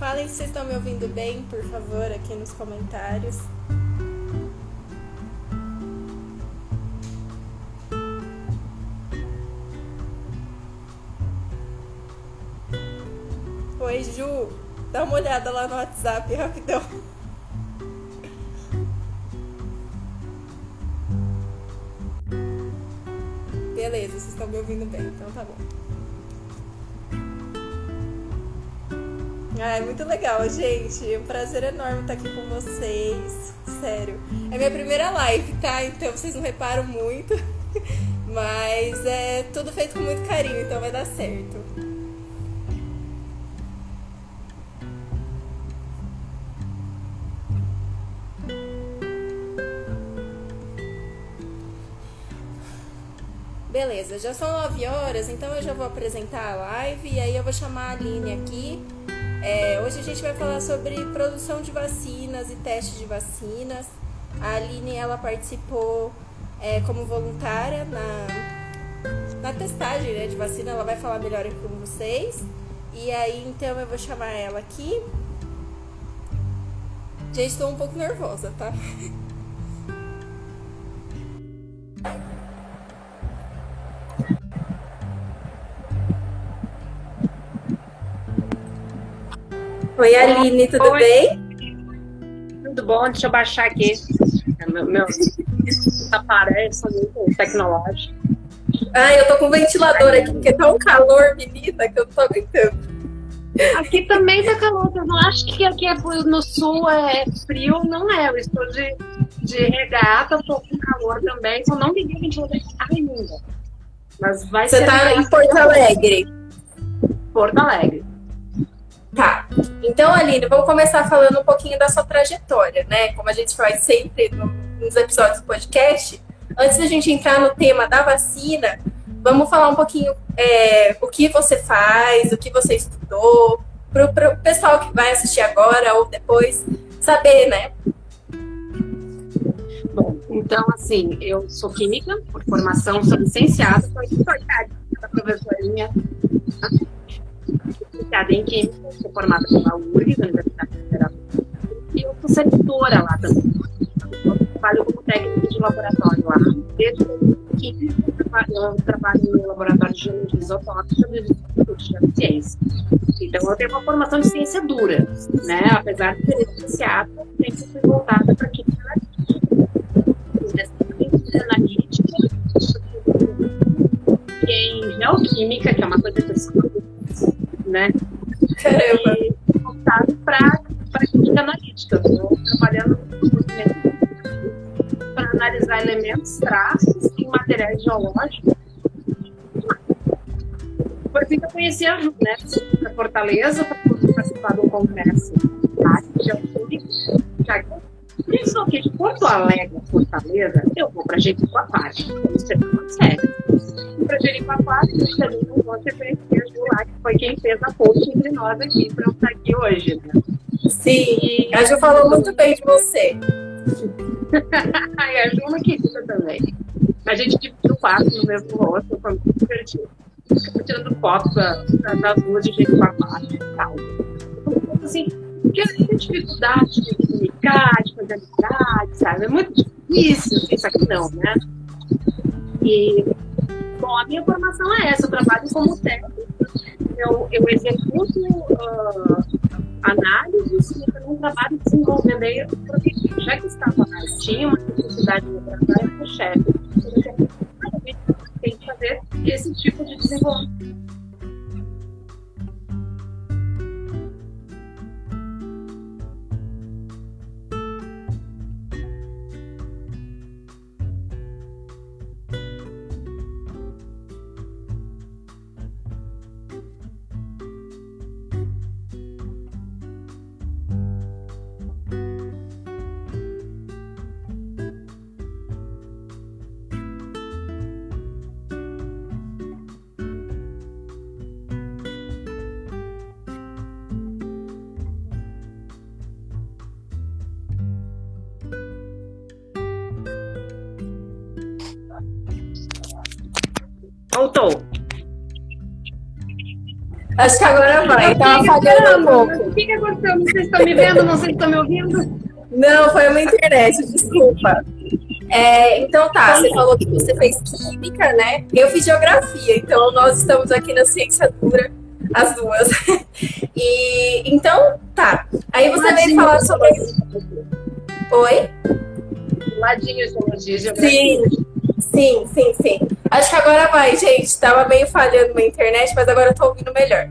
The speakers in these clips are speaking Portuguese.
Falem se vocês estão me ouvindo bem, por favor, aqui nos comentários. Oi, Ju, dá uma olhada lá no WhatsApp rapidão. Muito legal, gente. É um prazer enorme estar aqui com vocês. Sério. É minha primeira live, tá? Então vocês não reparam muito. Mas é tudo feito com muito carinho, então vai dar certo. Beleza, já são 9 horas, então eu já vou apresentar a live e aí eu vou chamar a Aline aqui. É, hoje a gente vai falar sobre produção de vacinas e teste de vacinas. A Aline ela participou é, como voluntária na, na testagem né, de vacina, ela vai falar melhor aqui com vocês. E aí então eu vou chamar ela aqui. Já estou um pouco nervosa, tá? Oi, Aline, tudo Oi. bem? Tudo bom? Deixa eu baixar aqui. Meu, meu aparelho muito tecnológico. Ah, eu tô com ventilador aqui, porque tá um calor, menina, que eu tô aguentando. Aqui também tá calor, eu não acho que aqui é no sul é frio, não é. Eu estou de, de regata, tô com calor também, só não liguei o ventilador ainda. Mas vai Você ser. Você tá em Porto Alegre? Porto Alegre. Tá. Então, Aline, vamos começar falando um pouquinho da sua trajetória, né? Como a gente faz sempre no, nos episódios do podcast. Antes da gente entrar no tema da vacina, vamos falar um pouquinho é, o que você faz, o que você estudou, para o pessoal que vai assistir agora ou depois saber, né? Bom, então, assim, eu sou química, por formação, sou licenciada, sou historiadora da professorinha licenciada em Química, sou formada pela URGS, Universidade Federal, e eu sou servidora lá também. Eu trabalho como técnica de laboratório lá. Desde que eu trabalho no laboratório de geologia isotópica do Instituto de Ciência. Então, eu tenho uma formação de ciência dura, né? Apesar de ser licenciada, sempre fui voltada para a química analítica, em geoquímica, que é uma coisa que eu né? Caramba! E voltado para a química analítica. Estou trabalhando para analisar elementos, traços e materiais geológicos. Foi assim que eu conheci a Ju, né? Na Fortaleza, para participar do congresso geoquímica. Já que eu de Porto Alegre, Fortaleza, eu vou para Jericoacoara. Isso é muito sério. Para Jericoacoara, eu também não vou ter lá, que foi quem fez a ponte entre nós aqui, para eu estar aqui hoje. Né? Sim, a Ju falou muito bem de você. e a Ju é uma querida também. A gente dividiu o quarto no mesmo rosto, foi muito divertido. Ficava tirando fotos das ruas de baixo e tal. Então, assim, porque tem dificuldade de comunicar, de fazer amizade, sabe? É muito difícil, isso aqui não, né? E, bom, a minha formação é essa, eu trabalho como técnico, eu, eu executo uh, análises e também trabalho desenvolvendo aí, porque já que estava lá, tinha uma necessidade de trabalho com o chefe, tem que fazer esse tipo de desenvolvimento. Voltou. Acho que agora vai. Tava falhando um pouco. O que, que aconteceu? Não sei se estão me vendo, não sei se estão me ouvindo. Não, foi uma internet, desculpa. É, então tá, você falou que você fez química, né? Eu fiz geografia, então nós estamos aqui na ciência dura, as duas. E então tá. Aí você veio falar sobre. Oi? Ladinho geologia, geografia. Sim, sim, sim, sim. Acho que agora vai, gente. Tava meio falhando na internet, mas agora eu tô ouvindo melhor.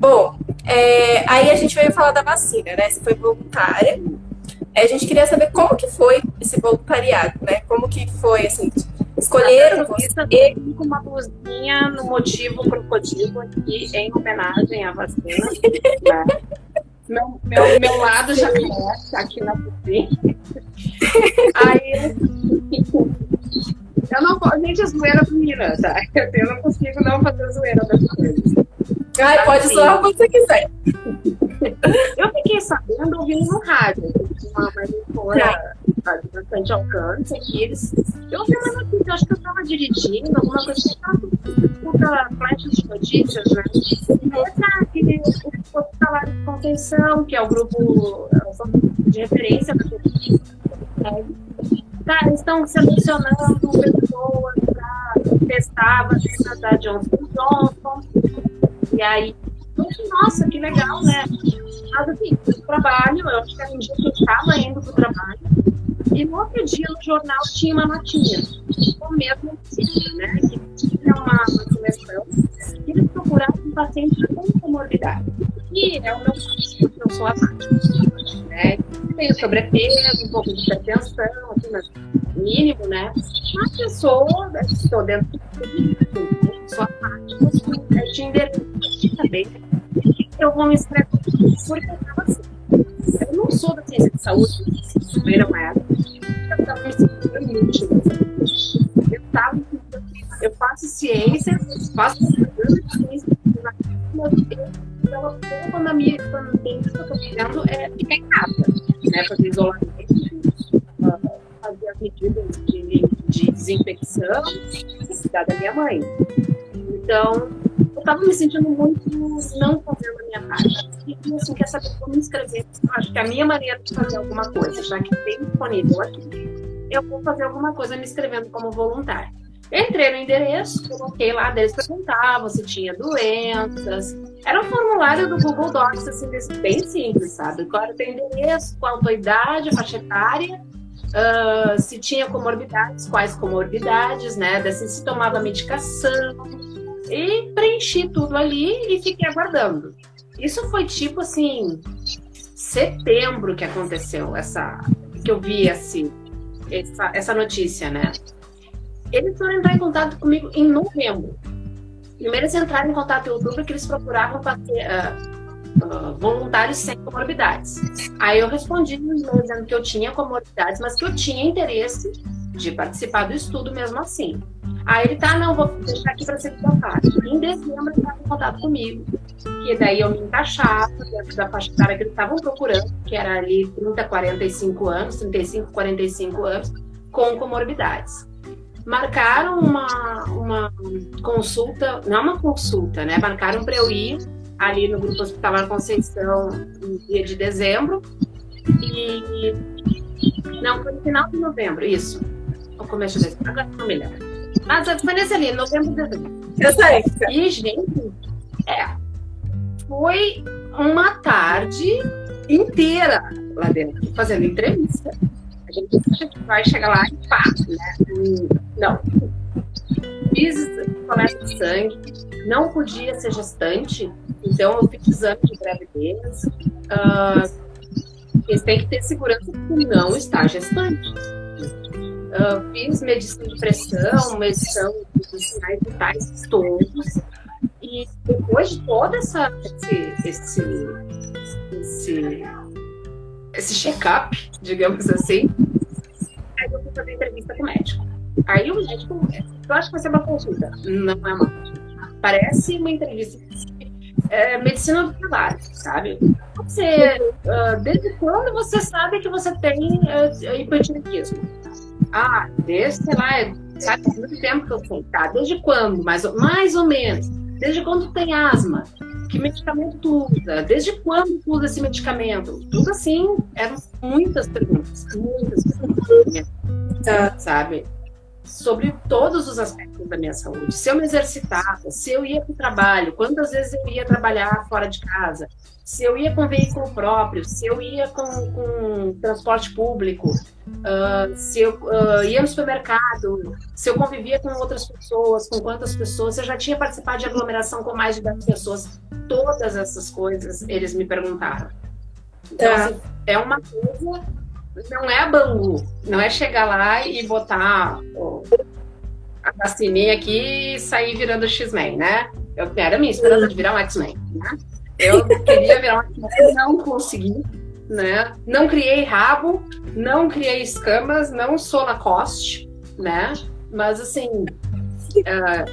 Bom, é, aí a gente veio falar da vacina, né? Você foi voluntária. É, a gente queria saber como que foi esse voluntariado, né? Como que foi, assim, escolheram você... com uma blusinha no motivo crocodilo aqui, em homenagem à vacina. né? meu, meu, meu lado já aqui na cozinha. Aí, eu não posso, gente, a zoeira vira, tá? Eu não consigo não fazer zoeira das coisas. Ai, pode assim, zoar quando você quiser. Eu fiquei sabendo ouvindo no rádio, uma, emissora de bastante alcance, que eles. Eu ouvi uma notícia, acho que eu estava dirigindo, alguma coisa que eu escuta flash de notícias, né? Essa, que o salário de contenção, que é o grupo de referência da né? Tá, estão selecionando pessoas para testar a vacina da Johnson Johnson. E aí, nossa, que legal, né? Mas assim, trabalho, eu acho que que eu estava indo para o trabalho, e no outro dia no jornal tinha uma notinha, o mesmo né? Que tinha uma, uma que eles procuravam um paciente com comorbidade. E é o meu caso, eu sou asmática? Tenho sobrepeso, um pouco de hipertensão, assim, mas mínimo, né? Uma pessoa, estou dentro do asmática, eu te endereço também. Eu vou me inscrever porque eu estava assim. Eu não sou da ciência de saúde, também não era. Eu estava me sentindo inútil. Eu estava eu faço ciência, faço ciência, então, quando a minha quando que eu estou fazendo é ficar em casa, né? Fazer isolamento, fazer as medidas de, de desinfecção, da minha mãe. Então, eu estava me sentindo muito não fazendo a minha parte. E assim, quer saber como me inscrever? Acho que a minha maneira de fazer alguma coisa, já que tem disponível aqui, eu vou fazer alguma coisa me inscrevendo como voluntário. Entrei no endereço, coloquei lá, eles perguntavam se tinha doenças. Era um formulário do Google Docs, assim, bem simples, sabe? Qual era o endereço, qual a tua idade, faixa etária, uh, se tinha comorbidades, quais comorbidades, né? Assim, se tomava medicação. E preenchi tudo ali e fiquei aguardando. Isso foi tipo assim, setembro que aconteceu, essa que eu vi assim, essa, essa notícia, né? Eles foram entrar em contato comigo em novembro. Primeiro eles entraram em contato em outubro porque eles procuravam fazer, uh, uh, voluntários sem comorbidades. Aí eu respondi e-mail dizendo que eu tinha comorbidades, mas que eu tinha interesse de participar do estudo mesmo assim. Aí ele tá, não, vou deixar aqui para ser colocado. Em dezembro ele estava em contato comigo, que daí eu me encaixava dentro da faixa etária que eles estavam procurando, que era ali 30, 45 anos, 35, 45 anos, com comorbidades. Marcaram uma, uma consulta, não uma consulta, né? Marcaram para eu ir ali no Grupo Hospitalar Conceição no dia de dezembro. E. Não, foi no final de novembro, isso. O começo de dezembro, agora não me lembro. Mas foi nesse ali, novembro e dezembro. Eu sei. E, gente, é. Foi uma tarde inteira lá dentro, fazendo entrevista. A gente acha que vai chegar lá e pá, né? Não. Fiz coleta de sangue, não podia ser gestante, então eu fiz exame de gravidez. Uh, eles têm que ter segurança que não está gestante. Uh, fiz medição de pressão, medição dos sinais vitais todos. E depois de todo essa, esse, esse, esse, esse check-up, digamos assim, aí eu fui fazer entrevista com o médico. Aí o médico, eu acho que vai ser uma consulta. Não é uma consulta. Parece uma entrevista é, medicina do trabalho, sabe? Você, uh, desde quando você sabe que você tem uh, hipotireoidismo? Ah, desde, sei lá, sabe, muito tempo que eu sei. Tá, desde quando? Mais, mais ou menos. Desde quando tem asma? Que medicamento tu usa? Desde quando tu usa esse medicamento? Tudo assim, eram muitas perguntas. Muitas perguntas. Tá. Sabe? Sobre todos os aspectos da minha saúde. Se eu me exercitava, se eu ia para o trabalho, quantas vezes eu ia trabalhar fora de casa, se eu ia com veículo próprio, se eu ia com, com transporte público, uh, se eu uh, ia no supermercado, se eu convivia com outras pessoas, com quantas pessoas, se eu já tinha participado de aglomeração com mais de 10 pessoas, todas essas coisas eles me perguntaram. Então, tá. assim, é uma coisa não é a Bangu, não é chegar lá e botar a vacininha aqui e sair virando X-Men, né? Eu era a minha esperança de virar um X-Men, né? Eu queria virar um X-Men, não consegui, né? Não criei rabo, não criei escamas, não sou Lacoste, né? Mas assim, uh,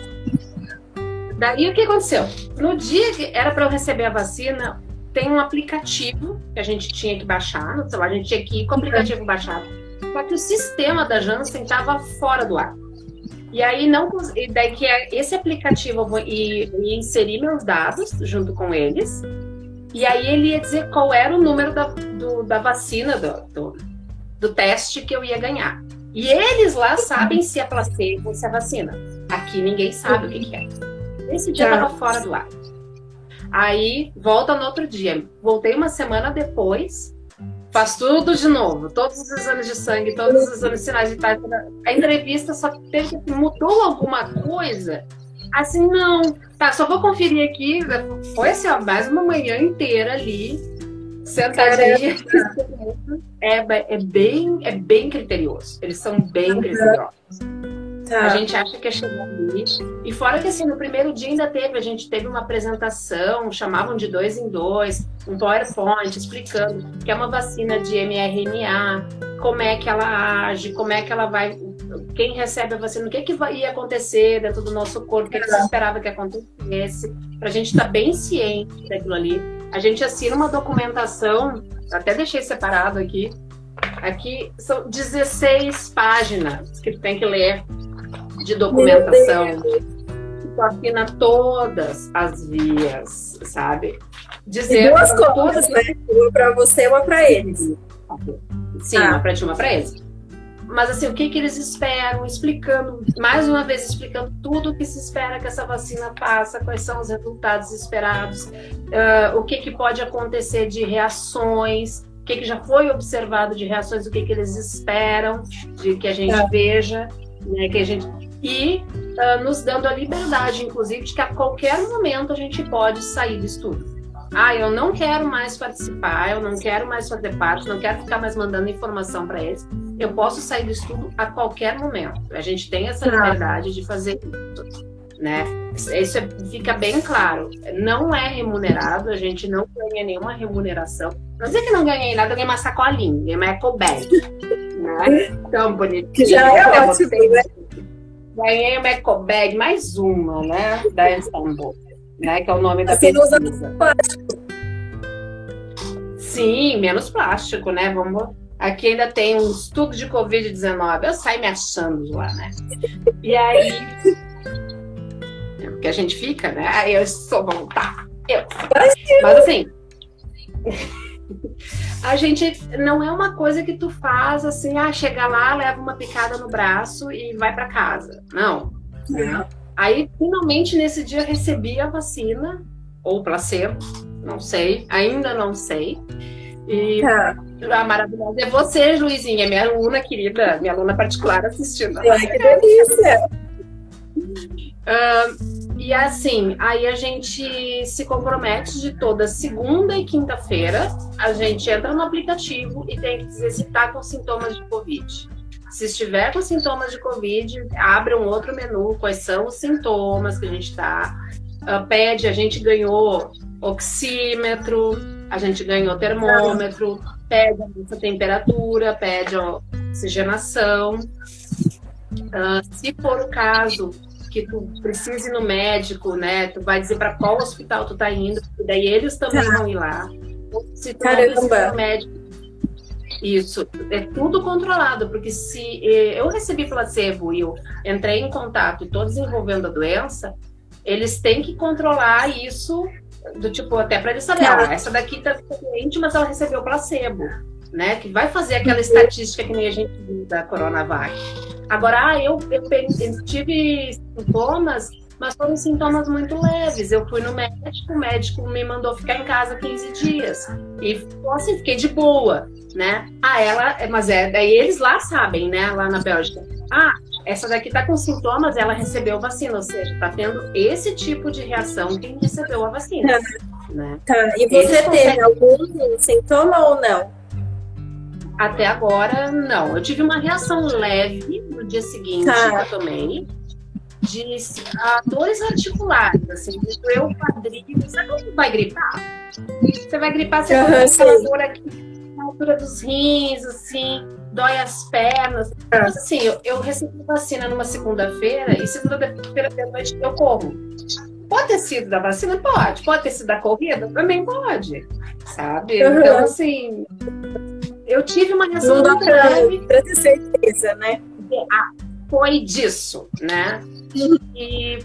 daí o que aconteceu? No dia que era para eu receber a vacina, tem um aplicativo que a gente tinha que baixar no celular, a gente tinha que ir com o aplicativo baixado. Só que o sistema da Janssen estava fora do ar. E aí não e daí que é esse aplicativo eu vou ia, ia inserir meus dados junto com eles. E aí ele ia dizer qual era o número da, do, da vacina, do, do, do, teste que eu ia ganhar. E eles lá sabem se é placebo ou se é vacina. Aqui ninguém sabe o que, que é. Esse dia estava tá. fora do ar. Aí volta no outro dia. Voltei uma semana depois, faz tudo de novo, todos os exames de sangue, todos os exames de sinais vitais. A entrevista só teve mudou alguma coisa. Assim, não, tá, só vou conferir aqui. Foi assim, ó, mais uma manhã inteira ali, sentadinha. É, é, bem, é bem criterioso. Eles são bem criteriosos. Tá. A gente acha que é chegar ali. E fora que assim, no primeiro dia ainda teve, a gente teve uma apresentação, chamavam de dois em dois, um PowerPoint explicando que é uma vacina de mRNA, como é que ela age, como é que ela vai. Quem recebe a vacina, o que, que ia acontecer dentro do nosso corpo, o que, que se esperava que acontecesse, para a gente estar tá bem ciente daquilo ali. A gente assina uma documentação, até deixei separado aqui, Aqui são 16 páginas que tu tem que ler de documentação. Tu assina todas as vias, sabe? Dizer e duas coisas, né? Uma para você e uma para eles. Sim, ah. uma para ti, uma para eles. Mas assim, o que, que eles esperam? Explicando, mais uma vez, explicando tudo o que se espera que essa vacina faça, quais são os resultados esperados, uh, o que, que pode acontecer de reações, o que, que já foi observado de reações, o que, que eles esperam de que a gente é. veja, né, que a gente e uh, nos dando a liberdade, inclusive, de que a qualquer momento a gente pode sair do estudo. Ah, eu não quero mais participar, eu não quero mais fazer parte, não quero ficar mais mandando informação para eles. Eu posso sair do estudo a qualquer momento. A gente tem essa liberdade de fazer isso, né? Isso é, fica bem claro. Não é remunerado, a gente não ganha nenhuma remuneração. Não dizer que não ganhei nada, ganhei uma sacolinha, ganhei uma eco bag. Né? Tão bonitinho. Que já é ótimo, né? Ganhei uma eco bag, mais uma, né? Da Istanbul, né? Que é o nome da assim, pesquisa. Sim, menos plástico, né? Vamos Aqui ainda tem um estudo de Covid-19. Eu saio me achando lá, né? E aí. É porque a gente fica, né? Aí eu sou voltar. Eu. Mas assim. A gente não é uma coisa que tu faz assim, ah, chega lá, leva uma picada no braço e vai para casa. Não. Aí, finalmente, nesse dia, recebi a vacina, ou placebo, não sei, ainda não sei. E tá. a maravilhosa é você, Luizinha, minha aluna querida, minha aluna particular assistindo. Ai, que delícia! Uh, e assim, aí a gente se compromete de toda segunda e quinta-feira, a gente entra no aplicativo e tem que dizer se está com sintomas de Covid. Se estiver com sintomas de Covid, abre um outro menu, quais são os sintomas que a gente está. Uh, pede, a gente ganhou oxímetro, a gente ganhou termômetro, pede a nossa temperatura, pede a oxigenação. Uh, se for o caso que tu precise ir no médico, né? Tu vai dizer para qual hospital tu tá indo, porque daí eles também tá. vão ir lá. Se tu Caramba. médico, isso, é tudo controlado, porque se eh, eu recebi placebo e eu entrei em contato e estou desenvolvendo a doença, eles têm que controlar isso do tipo, até para eles saberem, ah, essa daqui tá doente, mas ela recebeu placebo, né? Que vai fazer aquela estatística que nem a gente viu da Coronavac. Agora, ah, eu, eu, eu tive sintomas mas foram sintomas muito leves. Eu fui no médico, o médico me mandou ficar em casa 15 dias. E assim, fiquei de boa, né? Ah, ela, mas é, daí eles lá sabem, né, lá na Bélgica. Ah, essa daqui tá com sintomas, ela recebeu vacina, ou seja, tá tendo esse tipo de reação quem recebeu a vacina. Tá. Né? Tá. E você eles teve conseguem... algum sintoma ou não? Até agora, não. Eu tive uma reação leve no dia seguinte tá. que eu tomei de uh, dores articulares, assim, de doer o quadril. Sabe quando vai gripar? Você vai gripar, você uhum, aquela dor aqui na altura dos rins, assim, dói as pernas. Mas assim, eu, eu recebi vacina numa segunda-feira e segunda-feira de noite eu corro. Pode ter sido da vacina? Pode. Pode ter sido da corrida? Também pode. Sabe? Então, assim, eu tive uma reação Não dá pra, ter certeza, né? Ah, foi disso, né? E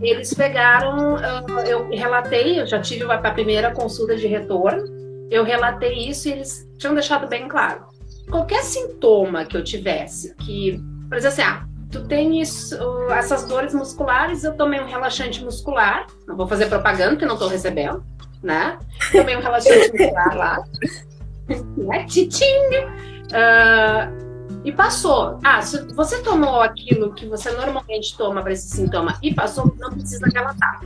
eles pegaram, eu relatei, eu já tive a primeira consulta de retorno, eu relatei isso e eles tinham deixado bem claro. Qualquer sintoma que eu tivesse, que, por exemplo, assim, ah, tu tem isso, essas dores musculares, eu tomei um relaxante muscular, não vou fazer propaganda que não estou recebendo, né? Tomei um relaxante muscular lá! Uh, e passou. Ah, se você tomou aquilo que você normalmente toma para esse sintoma e passou, não precisa relatar.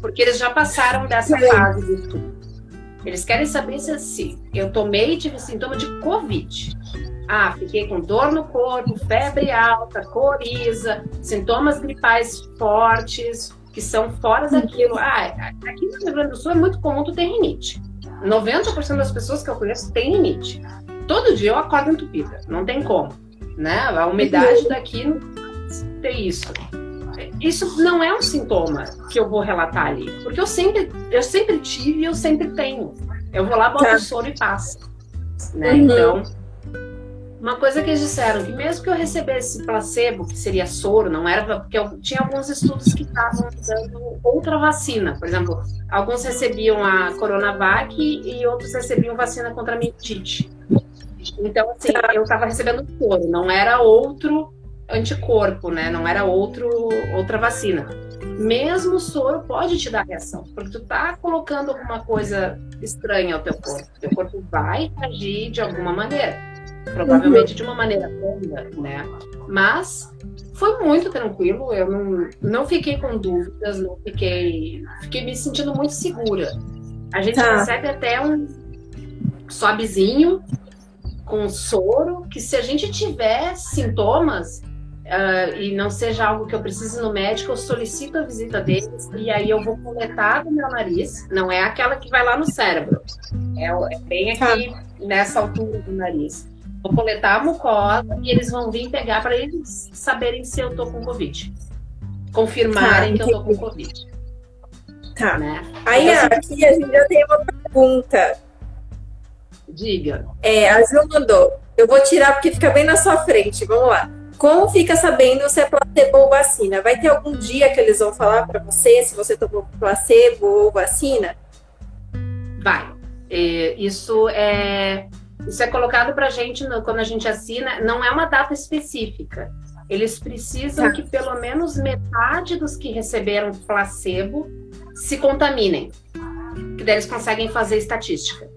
Porque eles já passaram dessa fase do estudo. Eles querem saber se assim, eu tomei e tive sintoma de Covid. Ah, fiquei com dor no corpo, febre alta, coriza, sintomas gripais fortes, que são fora daquilo. Ah, aqui no Rio Grande do Sul é muito comum tu ter rinite. 90% das pessoas que eu conheço têm rinite todo dia eu acordo entupida, não tem como, né? A umidade daqui tem isso. Isso não é um sintoma que eu vou relatar ali, porque eu sempre, eu sempre tive e eu sempre tenho. Eu vou lá, boto tá. o soro e passo. Né? Uhum. Então, uma coisa que eles disseram, que mesmo que eu recebesse placebo, que seria soro, não era, porque eu tinha alguns estudos que estavam usando outra vacina. Por exemplo, alguns recebiam a Coronavac e outros recebiam vacina contra a mentite. Então, assim, eu estava recebendo soro, não era outro anticorpo, né? Não era outro, outra vacina. Mesmo o soro pode te dar reação, porque tu tá colocando alguma coisa estranha ao teu corpo. Teu corpo vai agir de alguma maneira. Provavelmente uhum. de uma maneira longa, né? Mas foi muito tranquilo, eu não, não fiquei com dúvidas, não fiquei. Fiquei me sentindo muito segura. A gente tá. recebe até um sobezinho com soro, que se a gente tiver sintomas uh, e não seja algo que eu precise no médico, eu solicito a visita deles e aí eu vou coletar do meu nariz. Não é aquela que vai lá no cérebro, é, é bem aqui nessa altura do nariz. Vou coletar a mucosa e eles vão vir pegar para eles saberem se eu tô com Covid. Confirmarem tá, que eu tô com Covid. Tá. Né? Aí então, aqui a gente já tem uma pergunta Diga. É, a Ju mandou. Eu vou tirar porque fica bem na sua frente. Vamos lá. Como fica sabendo se é placebo ou vacina? Vai ter algum dia que eles vão falar para você se você tomou placebo ou vacina? Vai. É, isso é isso é colocado para a gente no, quando a gente assina. Não é uma data específica. Eles precisam tá. que pelo menos metade dos que receberam placebo se contaminem. Que daí eles conseguem fazer estatística.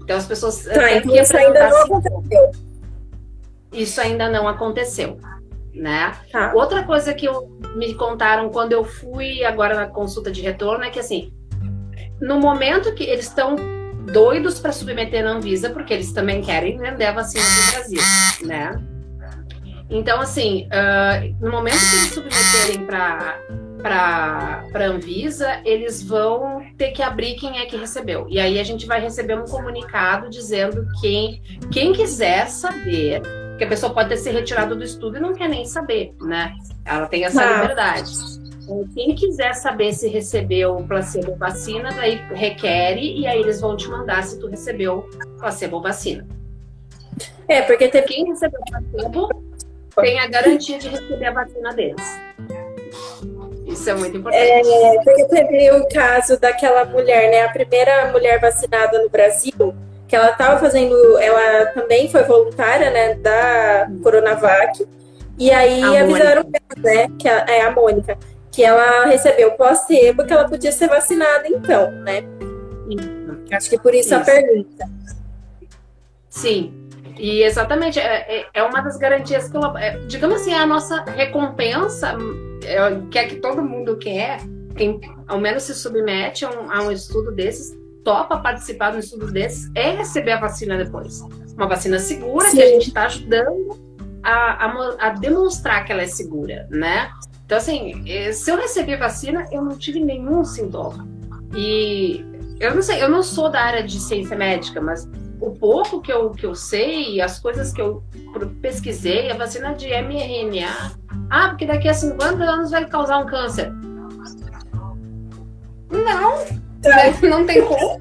Então as pessoas. Tá, então isso ainda não aconteceu. Isso ainda não aconteceu. Né? Tá. Outra coisa que eu, me contaram quando eu fui agora na consulta de retorno é que assim, no momento que eles estão doidos para submeter na Anvisa, porque eles também querem vender a vacina do Brasil, né? Então, assim, uh, no momento que eles submeterem para para a Anvisa, eles vão ter que abrir quem é que recebeu. E aí a gente vai receber um comunicado dizendo quem, quem quiser saber, que a pessoa pode ter se retirado do estudo e não quer nem saber, né? Ela tem essa ah. liberdade. Então, quem quiser saber se recebeu placebo vacina, daí requer e aí eles vão te mandar se tu recebeu placebo vacina. É, porque teve... quem recebeu placebo tem a garantia de receber a vacina deles. Isso é muito importante. É, porque teve o caso daquela mulher, né? A primeira mulher vacinada no Brasil, que ela estava fazendo, ela também foi voluntária, né, da Coronavac. E aí a avisaram ela, né, que a, é a Mônica, que ela recebeu placebo, que ela podia ser vacinada então, né? Acho que por isso, isso. a pergunta. Sim, e exatamente, é, é, é uma das garantias que ela, é, digamos assim, é a nossa recompensa é, que é que todo mundo quer, quem ao menos se submete a um, a um estudo desses, topa participar de um estudo desses, é receber a vacina depois. Uma vacina segura Sim. que a gente está ajudando a, a, a, demonstrar que ela é segura, né? Então, assim, eh, se eu receber vacina, eu não tive nenhum sintoma. E eu não sei, eu não sou da área de ciência médica, mas o pouco que eu, que eu sei, as coisas que eu pesquisei, a vacina de mRNA, ah, porque daqui a 50 anos vai causar um câncer. Não, não tem como.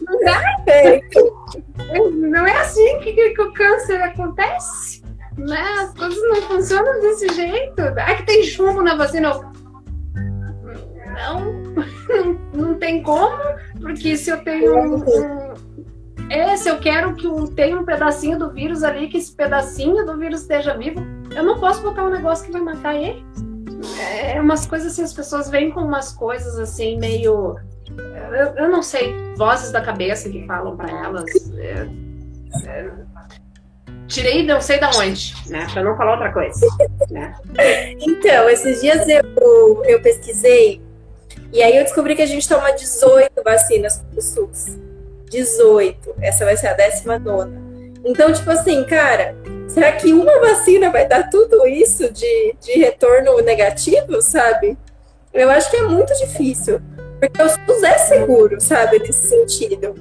Não dá. Não é assim que, que o câncer acontece. Né? As coisas não funcionam desse jeito. Ah, que tem chumbo na vacina. Não, não, não tem como, porque se eu tenho um, é, se eu quero que tenha um pedacinho do vírus ali, que esse pedacinho do vírus esteja vivo, eu não posso botar um negócio que vai matar ele. É umas coisas assim, as pessoas vêm com umas coisas assim, meio. Eu, eu não sei, vozes da cabeça que falam para elas. É, é, tirei não sei da onde, né? Pra não falar outra coisa. Né? Então, esses dias eu, eu pesquisei e aí eu descobri que a gente toma 18 vacinas do SUS. 18. Essa vai ser a 19. Então, tipo assim, cara, será que uma vacina vai dar tudo isso de, de retorno negativo, sabe? Eu acho que é muito difícil. Porque o SUS é seguro, sabe, nesse sentido.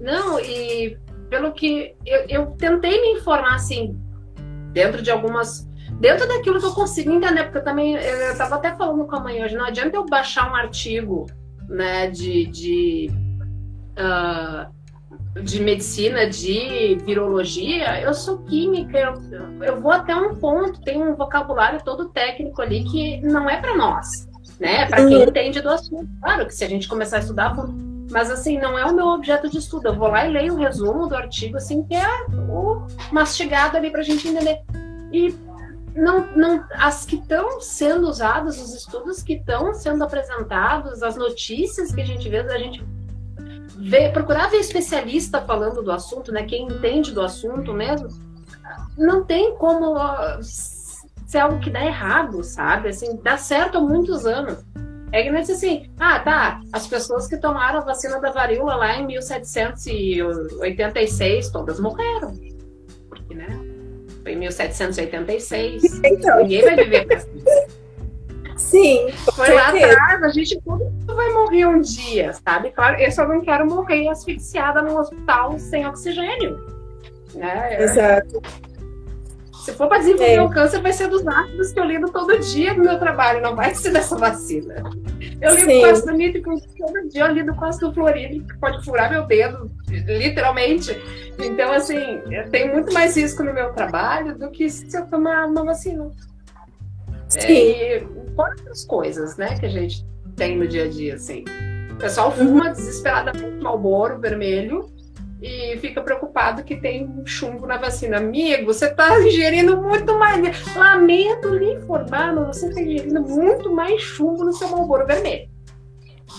Não, e pelo que eu, eu tentei me informar, assim, dentro de algumas. Dentro daquilo que eu consigo entender, porque eu também. Eu estava até falando com a mãe hoje, não adianta eu baixar um artigo né, de, de uh, de medicina, de virologia, eu sou química, eu, eu vou até um ponto, tem um vocabulário todo técnico ali que não é para nós, né? Para quem uhum. entende do assunto. Claro que se a gente começar a estudar, mas assim, não é o meu objeto de estudo. Eu vou lá e leio o resumo do artigo, assim, que é o mastigado ali para a gente entender. E não, não, as que estão sendo usadas, os estudos que estão sendo apresentados, as notícias que a gente vê, a gente ver, procurar ver especialista falando do assunto, né? Quem entende do assunto mesmo, não tem como ser algo que dá errado, sabe? Assim, dá certo há muitos anos. É que não é assim, ah, tá, as pessoas que tomaram a vacina da varíola lá em 1786, todas morreram. Porque, né? Foi em 1786. Então. Ninguém vai viver pra Sim. Foi lá atrás, a gente tudo vai morrer um dia, sabe? Claro, eu só não quero morrer asfixiada num hospital sem oxigênio. Né? Exato. Se for para desenvolver é. o câncer, vai ser dos ácidos que eu lido todo dia no meu trabalho, não vai ser dessa vacina. Eu lido Sim. com ácido nítrico todo dia, eu lido com ácido fluorídrico, que pode furar meu dedo, literalmente. Então, assim, tem muito mais risco no meu trabalho do que se eu tomar uma vacina. Sim. E outras coisas, né, que a gente tem no dia a dia, assim. O pessoal fuma desesperadamente malboro vermelho e fica preocupado que tem chumbo na vacina. Amigo, você está ingerindo muito mais. Lamento lhe informar, mas você está ingerindo muito mais chumbo no seu malboro vermelho.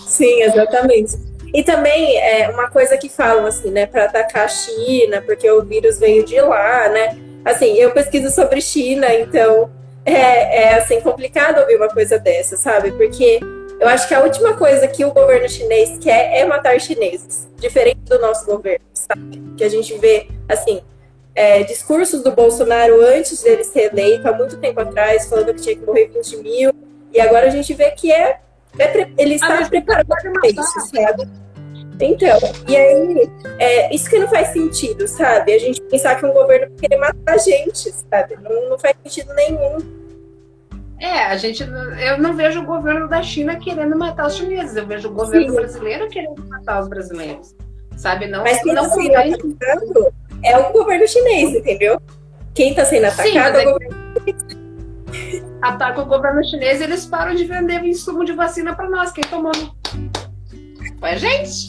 Sim, exatamente. E também é uma coisa que falam assim, né, para atacar a China, porque o vírus veio de lá, né? Assim, eu pesquiso sobre China, então é, é assim complicado ouvir uma coisa dessa, sabe? Porque eu acho que a última coisa que o governo chinês quer é matar chineses, diferente do nosso governo, sabe? Que a gente vê, assim, é, discursos do Bolsonaro antes dele ser eleito, há muito tempo atrás, falando que tinha que morrer 20 mil, e agora a gente vê que é, é ele está preparado para isso, sabe? Então, e aí, é, isso que não faz sentido, sabe? A gente pensar que um governo quer matar a gente, sabe? Não, não faz sentido nenhum. É, a gente, eu não vejo o governo da China querendo matar os chineses, eu vejo o governo Sim. brasileiro querendo matar os brasileiros, sabe? Não, Mas quem não está sendo atacado é o governo chinês, entendeu? Quem está sendo atacado Sim, é o governo chinês. Ataca o governo chinês, eles param de vender insumo de vacina para nós. Quem tomou? Foi a gente.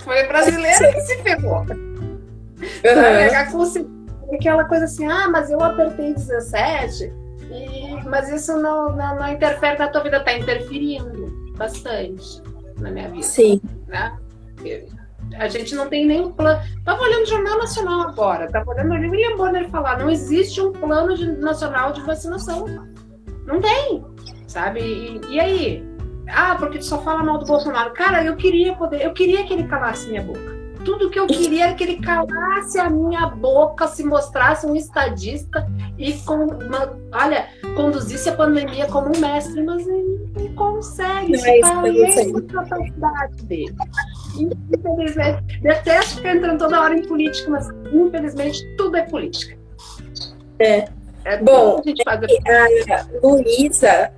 Foi brasileiro que se ferrou. Uhum. Aquela coisa assim, ah, mas eu apertei 17, e, mas isso não, não, não interfere na tua vida, tá interferindo bastante na minha vida. Sim. Né? A gente não tem nenhum plano. Tava olhando o Jornal Nacional agora, tava olhando o William Bonner falar, não existe um plano de, nacional de vacinação. Não tem, sabe? E, e aí? Ah, porque tu só fala mal do Bolsonaro. Cara, eu queria poder, eu queria que ele calasse minha boca. Tudo que eu queria era que ele calasse a minha boca, se mostrasse um estadista e com uma, olha, conduzisse a pandemia como um mestre, mas ele não consegue. Não é isso a capacidade dele. Infelizmente, detesto ficar entrando toda hora em política, mas infelizmente tudo é política. É. é Bom, a, faz a Luísa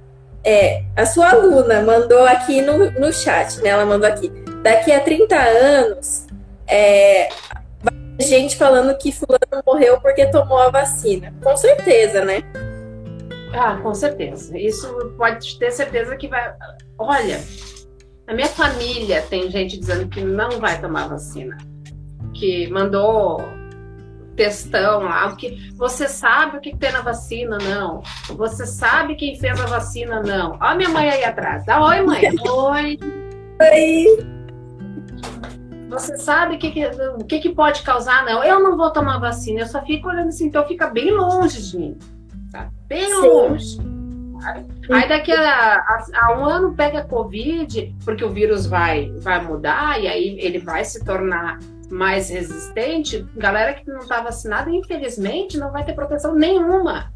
é, a sua aluna mandou aqui no, no chat, né? Ela mandou aqui. Daqui a 30 anos, é, gente falando que fulano morreu porque tomou a vacina. Com certeza, né? Ah, com certeza. Isso pode ter certeza que vai. Olha, na minha família tem gente dizendo que não vai tomar vacina. Que mandou textão lá, que você sabe o que tem na vacina, não. Você sabe quem fez a vacina, não. Ó, minha mãe aí atrás. Dá oi, mãe. Oi. Oi. Você sabe o que, que, que, que pode causar, não. Eu não vou tomar vacina, eu só fico olhando assim, então fica bem longe de mim. Tá? Bem Sim. longe. Aí daqui a, a, a, um ano pega a Covid, porque o vírus vai, vai mudar e aí ele vai se tornar mais resistente, galera que não está vacinada, infelizmente, não vai ter proteção nenhuma.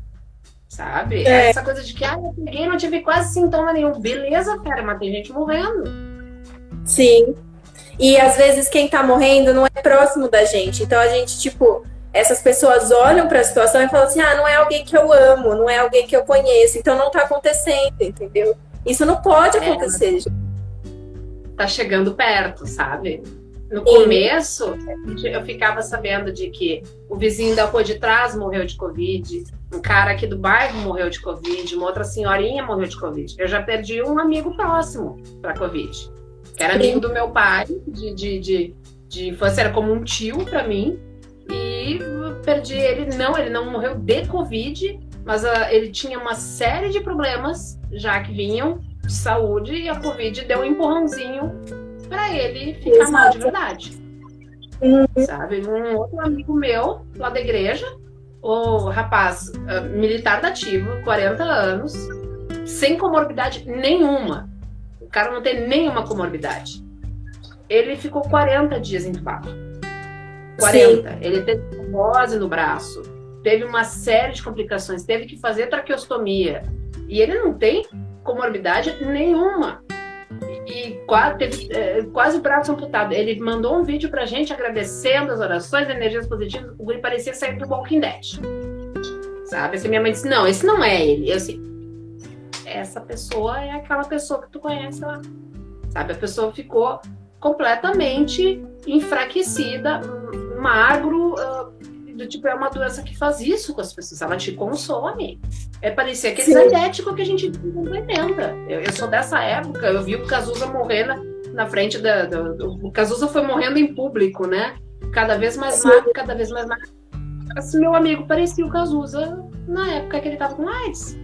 Sabe? É. Essa coisa de que, ah, eu peguei não tive quase sintoma nenhum. Beleza, cara, mas tem gente morrendo. Sim. E às vezes quem tá morrendo não é próximo da gente. Então a gente, tipo, essas pessoas olham para a situação e falam assim: ah, não é alguém que eu amo, não é alguém que eu conheço, então não tá acontecendo, entendeu? Isso não pode é, acontecer. É, tá chegando perto, sabe? No começo, eu ficava sabendo de que o vizinho da rua de trás morreu de Covid, um cara aqui do bairro morreu de Covid, uma outra senhorinha morreu de Covid. Eu já perdi um amigo próximo para Covid, que era amigo do meu pai, de, de, de, de infância, era como um tio para mim, e perdi ele. Não, ele não morreu de Covid, mas uh, ele tinha uma série de problemas já que vinham de saúde e a Covid deu um empurrãozinho para ele ficar Exato. mal de verdade. Uhum. Sabe? Um outro amigo meu, lá da igreja, o rapaz uh, militar da ativa, 40 anos, sem comorbidade nenhuma. O cara não tem nenhuma comorbidade. Ele ficou 40 dias entubado. 40. Sim. Ele teve trombose no braço, teve uma série de complicações, teve que fazer traqueostomia. E ele não tem comorbidade nenhuma e quase, teve é, quase o braço amputado. Ele mandou um vídeo pra gente agradecendo as orações, energias positivas. O guri parecia sair do Walking Dead. sabe? Assim, minha mãe disse, não, esse não é ele. Eu assim, essa pessoa é aquela pessoa que tu conhece lá, sabe? A pessoa ficou completamente enfraquecida, magro, uh, do tipo, é uma doença que faz isso com as pessoas, ela te consome. É parecer aquele diético que a gente não entenda. Eu, eu, sou dessa época, eu vi o Cazuza morrer na, frente da. O Cazuza foi morrendo em público, né? Cada vez mais magro, cada vez mais magro. Assim, meu amigo parecia o Cazuza na época que ele tava com AIDS.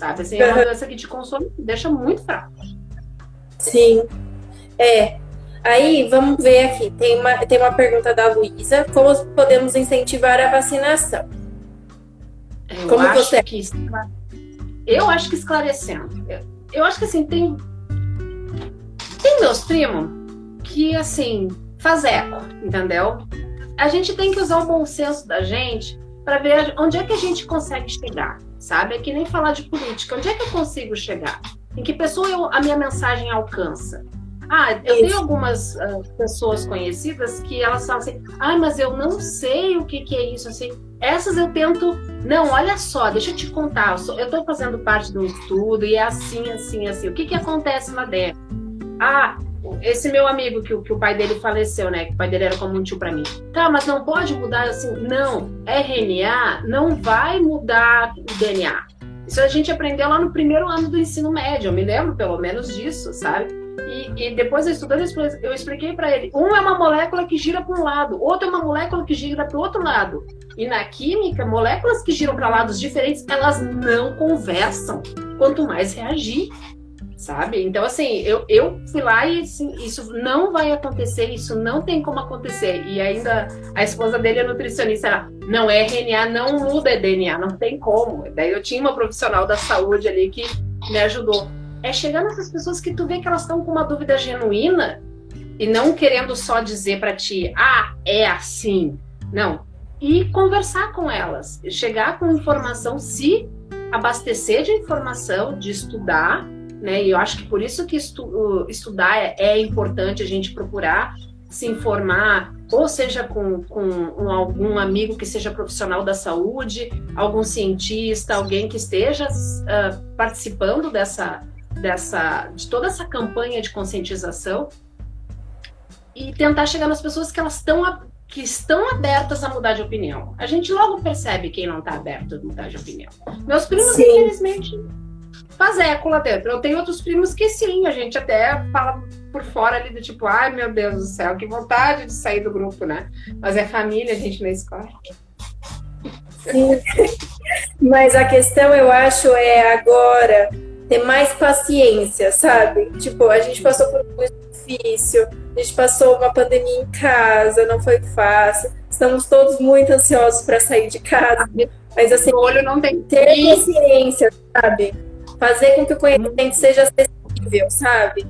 Sabe? Assim, é uma doença que te consome, deixa muito fraco. Sim. É, Aí, vamos ver aqui. Tem uma, tem uma pergunta da Luísa. Como podemos incentivar a vacinação? Eu Como acho você... que eu acho que esclarecendo. Eu, eu acho que assim, tem tem meus primos que assim faz eco, entendeu? A gente tem que usar o bom senso da gente para ver onde é que a gente consegue chegar, sabe? É que nem falar de política. Onde é que eu consigo chegar? Em que pessoa eu, a minha mensagem alcança? Ah, eu tenho algumas uh, pessoas conhecidas que elas falam assim, ah, mas eu não sei o que, que é isso, assim. Essas eu tento, não, olha só, deixa eu te contar, eu estou fazendo parte do estudo e é assim, assim, assim. O que, que acontece lá dentro? Ah, esse meu amigo que, que o pai dele faleceu, né? Que o pai dele era como um tio para mim. Tá, mas não pode mudar assim. Não, RNA não vai mudar o DNA. Isso a gente aprendeu lá no primeiro ano do ensino médio. Eu me lembro pelo menos disso, sabe? E, e depois estudando, eu expliquei para ele: um é uma molécula que gira para um lado, outro é uma molécula que gira para o outro lado. E na química, moléculas que giram para lados diferentes, elas não conversam, quanto mais reagir, sabe? Então, assim, eu, eu fui lá e assim, isso não vai acontecer, isso não tem como acontecer. E ainda a esposa dele é nutricionista, ela, não, é RNA não muda DNA, não tem como. Daí eu tinha uma profissional da saúde ali que me ajudou é chegar nessas pessoas que tu vê que elas estão com uma dúvida genuína e não querendo só dizer para ti, ah, é assim. Não. E conversar com elas, chegar com informação, se abastecer de informação, de estudar, né? E eu acho que por isso que estu estudar é, é, importante a gente procurar se informar, ou seja com, com um, algum amigo que seja profissional da saúde, algum cientista, alguém que esteja uh, participando dessa, dessa, de toda essa campanha de conscientização e tentar chegar nas pessoas que elas estão que estão abertas a mudar de opinião. A gente logo percebe quem não está aberto a mudar de opinião. Meus primos, sim. infelizmente, faz eco lá dentro. Eu tenho outros primos que sim, a gente até fala por fora ali do tipo, ai meu Deus do céu, que vontade de sair do grupo, né? Mas é família, a gente não escolhe. Sim. Mas a questão, eu acho, é agora ter mais paciência, sabe? Tipo, a gente passou por um difícil, a gente passou uma pandemia em casa, não foi fácil. Estamos todos muito ansiosos para sair de casa. Mas assim, o olho não tem ter paciência, sabe? Fazer com que o conhecimento seja acessível, sabe?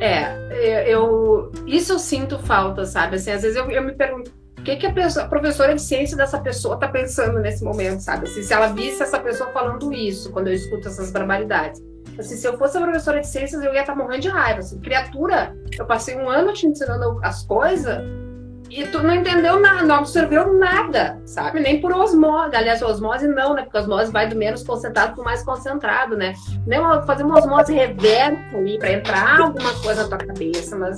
É, eu isso eu sinto falta, sabe? Assim, às vezes eu, eu me pergunto que, que a, pessoa, a professora de ciência dessa pessoa está pensando nesse momento, sabe? Assim, se ela visse essa pessoa falando isso quando eu escuto essas barbaridades. Assim, se eu fosse a professora de ciências, eu ia estar tá morrendo de raiva. Assim, criatura, eu passei um ano te ensinando as coisas e tu não entendeu nada, não absorveu nada, sabe? Nem por osmose. Aliás, osmose não, né? Porque osmose vai do menos concentrado para o mais concentrado, né? Nem fazer uma osmose reversa ali para entrar alguma coisa na tua cabeça, mas,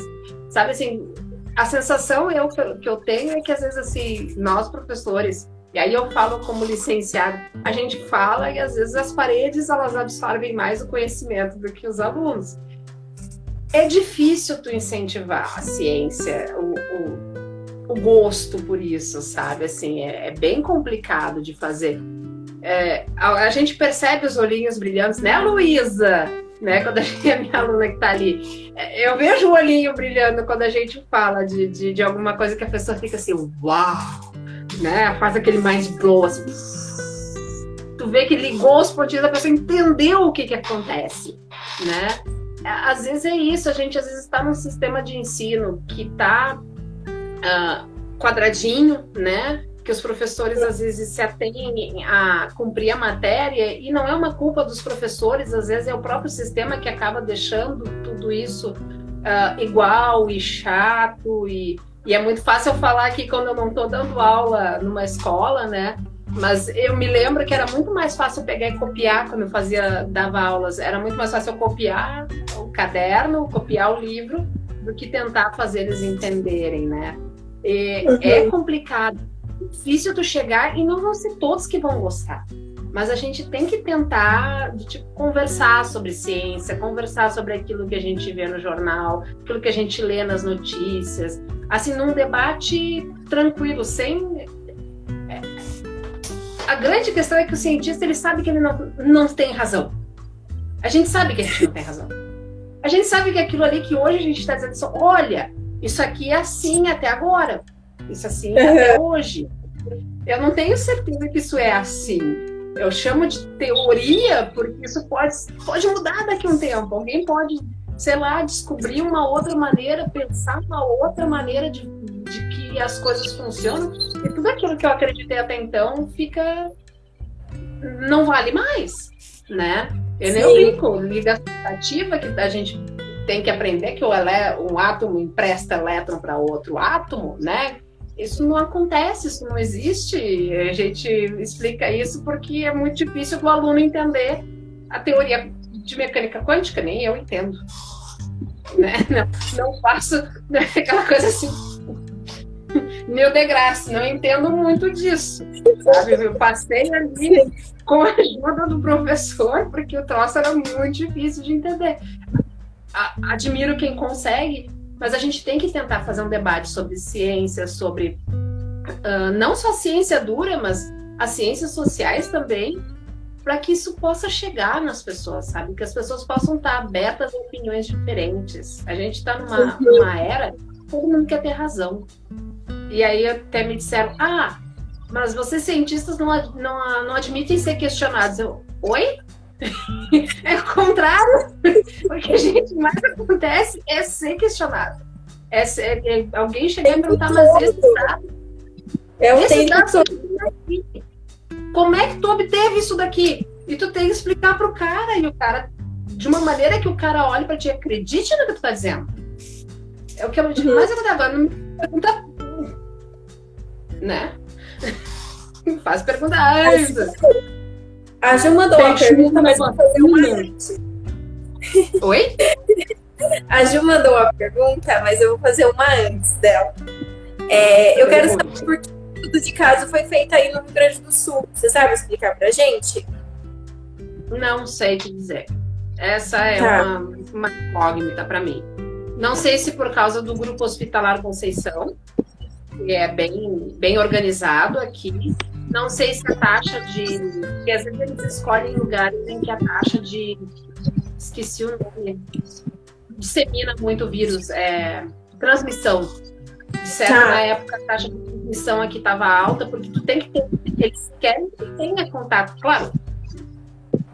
sabe assim, a sensação eu, que eu tenho é que às vezes assim, nós professores, e aí eu falo como licenciado, a gente fala e às vezes as paredes elas absorvem mais o conhecimento do que os alunos. É difícil tu incentivar a ciência, o, o, o gosto por isso, sabe? Assim, é, é bem complicado de fazer. É, a, a, gente percebe os olhinhos brilhantes, né, Luísa? né? Quando a, gente, a minha aluna que está ali, é, eu vejo o olhinho brilhando quando a gente fala de, de, de, alguma coisa que a pessoa fica assim, uau, né? Faz aquele mind blow, assim. Tu vê que ligou os pontinhos, a pessoa entendeu o que que acontece, né? Às vezes é isso, a gente às vezes está num sistema de ensino que está uh, quadradinho, né? que os professores às vezes se atêm a cumprir a matéria e não é uma culpa dos professores, às vezes é o próprio sistema que acaba deixando tudo isso uh, igual e chato e, e é muito fácil eu falar aqui quando eu não estou dando aula numa escola, né? Mas eu me lembro que era muito mais fácil pegar e copiar quando eu fazia, dava aulas. Era muito mais fácil eu copiar o caderno, copiar o livro, do que tentar fazer eles entenderem, né? E uhum. É complicado, difícil tu chegar e não vão ser todos que vão gostar. Mas a gente tem que tentar tipo, conversar sobre ciência, conversar sobre aquilo que a gente vê no jornal, aquilo que a gente lê nas notícias, assim, num debate tranquilo, sem a grande questão é que o cientista ele sabe que ele não, não tem razão. A gente sabe que a gente não tem razão. A gente sabe que aquilo ali que hoje a gente está dizendo, assim, olha, isso aqui é assim até agora. Isso é assim até hoje. Eu não tenho certeza que isso é assim. Eu chamo de teoria porque isso pode, pode mudar daqui a um tempo. Alguém pode, sei lá, descobrir uma outra maneira, pensar uma outra maneira de de que as coisas funcionam e tudo aquilo que eu acreditei até então fica não vale mais, né? Eu nem brinco, ligação ativa que a gente tem que aprender que o um átomo empresta elétron para outro átomo, né? Isso não acontece, isso não existe. A gente explica isso porque é muito difícil do aluno entender a teoria de mecânica quântica, nem eu entendo. Né? Não, não faço né? aquela coisa assim Neil deGrasse, não entendo muito disso. Sabe? Eu passei ali com a ajuda do professor, porque o troço era muito difícil de entender. Admiro quem consegue, mas a gente tem que tentar fazer um debate sobre ciência, sobre uh, não só ciência dura, mas as ciências sociais também, para que isso possa chegar nas pessoas, sabe? Que as pessoas possam estar abertas a opiniões diferentes. A gente está numa, numa era todo mundo quer ter razão. E aí até me disseram, ah, mas vocês cientistas não, não, não admitem ser questionados. Eu, oi? É o contrário. O que a gente mais acontece é ser questionado. É, ser, é alguém chegar e perguntar, mas esse dado. É o esse dado Como é que tu obteve isso daqui? E tu tem que explicar para o cara, e o cara, de uma maneira que o cara olhe para ti acredite no que tu tá dizendo. É o que eu digo uhum. mais agora, não me pergunta né? Faz pergunta antes. A Ju mandou uma pergunta, mas vou fazer uma antes. Oi? A Ju mandou uma pergunta, mas eu vou fazer uma antes dela. É, eu quero saber por que tudo de caso foi feito aí no Rio Grande do Sul. Você sabe explicar pra gente? Não sei te dizer. Essa é tá. uma, uma incógnita para mim. Não sei se por causa do Grupo Hospitalar Conceição, que é bem, bem organizado aqui. Não sei se a taxa de. Porque às vezes eles escolhem lugares em que a taxa de. Esqueci o nome. Dissemina muito o vírus. É, transmissão. Disseram tá. na época a taxa de transmissão aqui estava alta, porque tu tem que ter. Eles querem que tenha contato. Claro,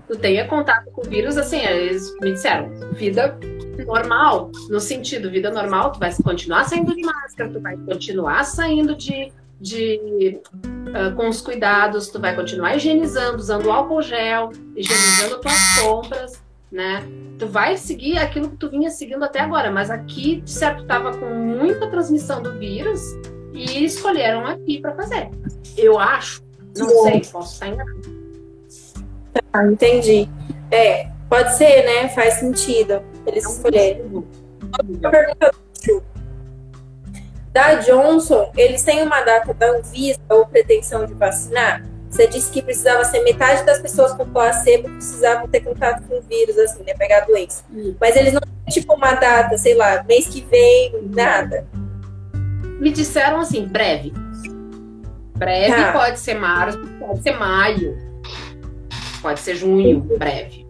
tu tenha contato com o vírus, assim, eles me disseram, vida normal, no sentido vida normal, tu vai continuar saindo de máscara, tu vai continuar saindo de, de uh, com os cuidados, tu vai continuar higienizando, usando álcool gel, higienizando tuas compras, né? Tu vai seguir aquilo que tu vinha seguindo até agora, mas aqui, de certo, tava com muita transmissão do vírus e escolheram aqui para fazer. Eu acho, não sei, posso estar enganado. Ah, entendi. É, pode ser, né? Faz sentido eles escolherem. pergunta da Johnson, eles têm uma data da Anvisa ou pretensão de vacinar? Você disse que precisava ser metade das pessoas com placebo precisavam ter contato com o vírus, assim, né? Pegar a doença. Mas eles não têm, tipo, uma data, sei lá, mês que vem, nada. Me disseram assim, breve. Breve tá. pode ser março, pode ser maio, pode ser junho, breve.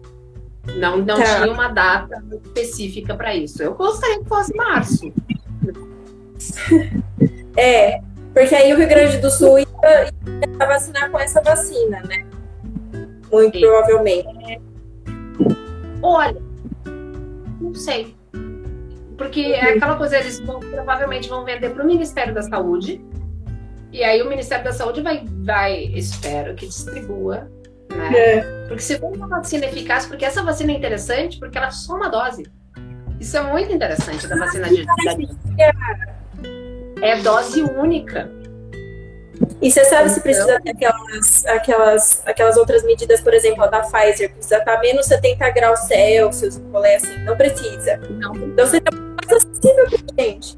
Não, não tá. tinha uma data específica para isso. Eu gostaria que fosse março. É, porque aí o Rio Grande do Sul ia, ia vacinar com essa vacina, né? Muito Sim. provavelmente. Olha, não sei. Porque é uhum. aquela coisa, eles vão, provavelmente vão vender para o Ministério da Saúde. E aí o Ministério da Saúde vai, vai espero que distribua né? É. Porque se for uma vacina eficaz, porque essa vacina é interessante, porque ela é só uma dose. Isso é muito interessante da vacina de. É dose única. E você sabe se precisa ter aquelas, aquelas, aquelas outras medidas, por exemplo, a da Pfizer, precisa estar menos 70 graus Celsius, assim, não precisa. Não. Então seria mais acessível pra gente.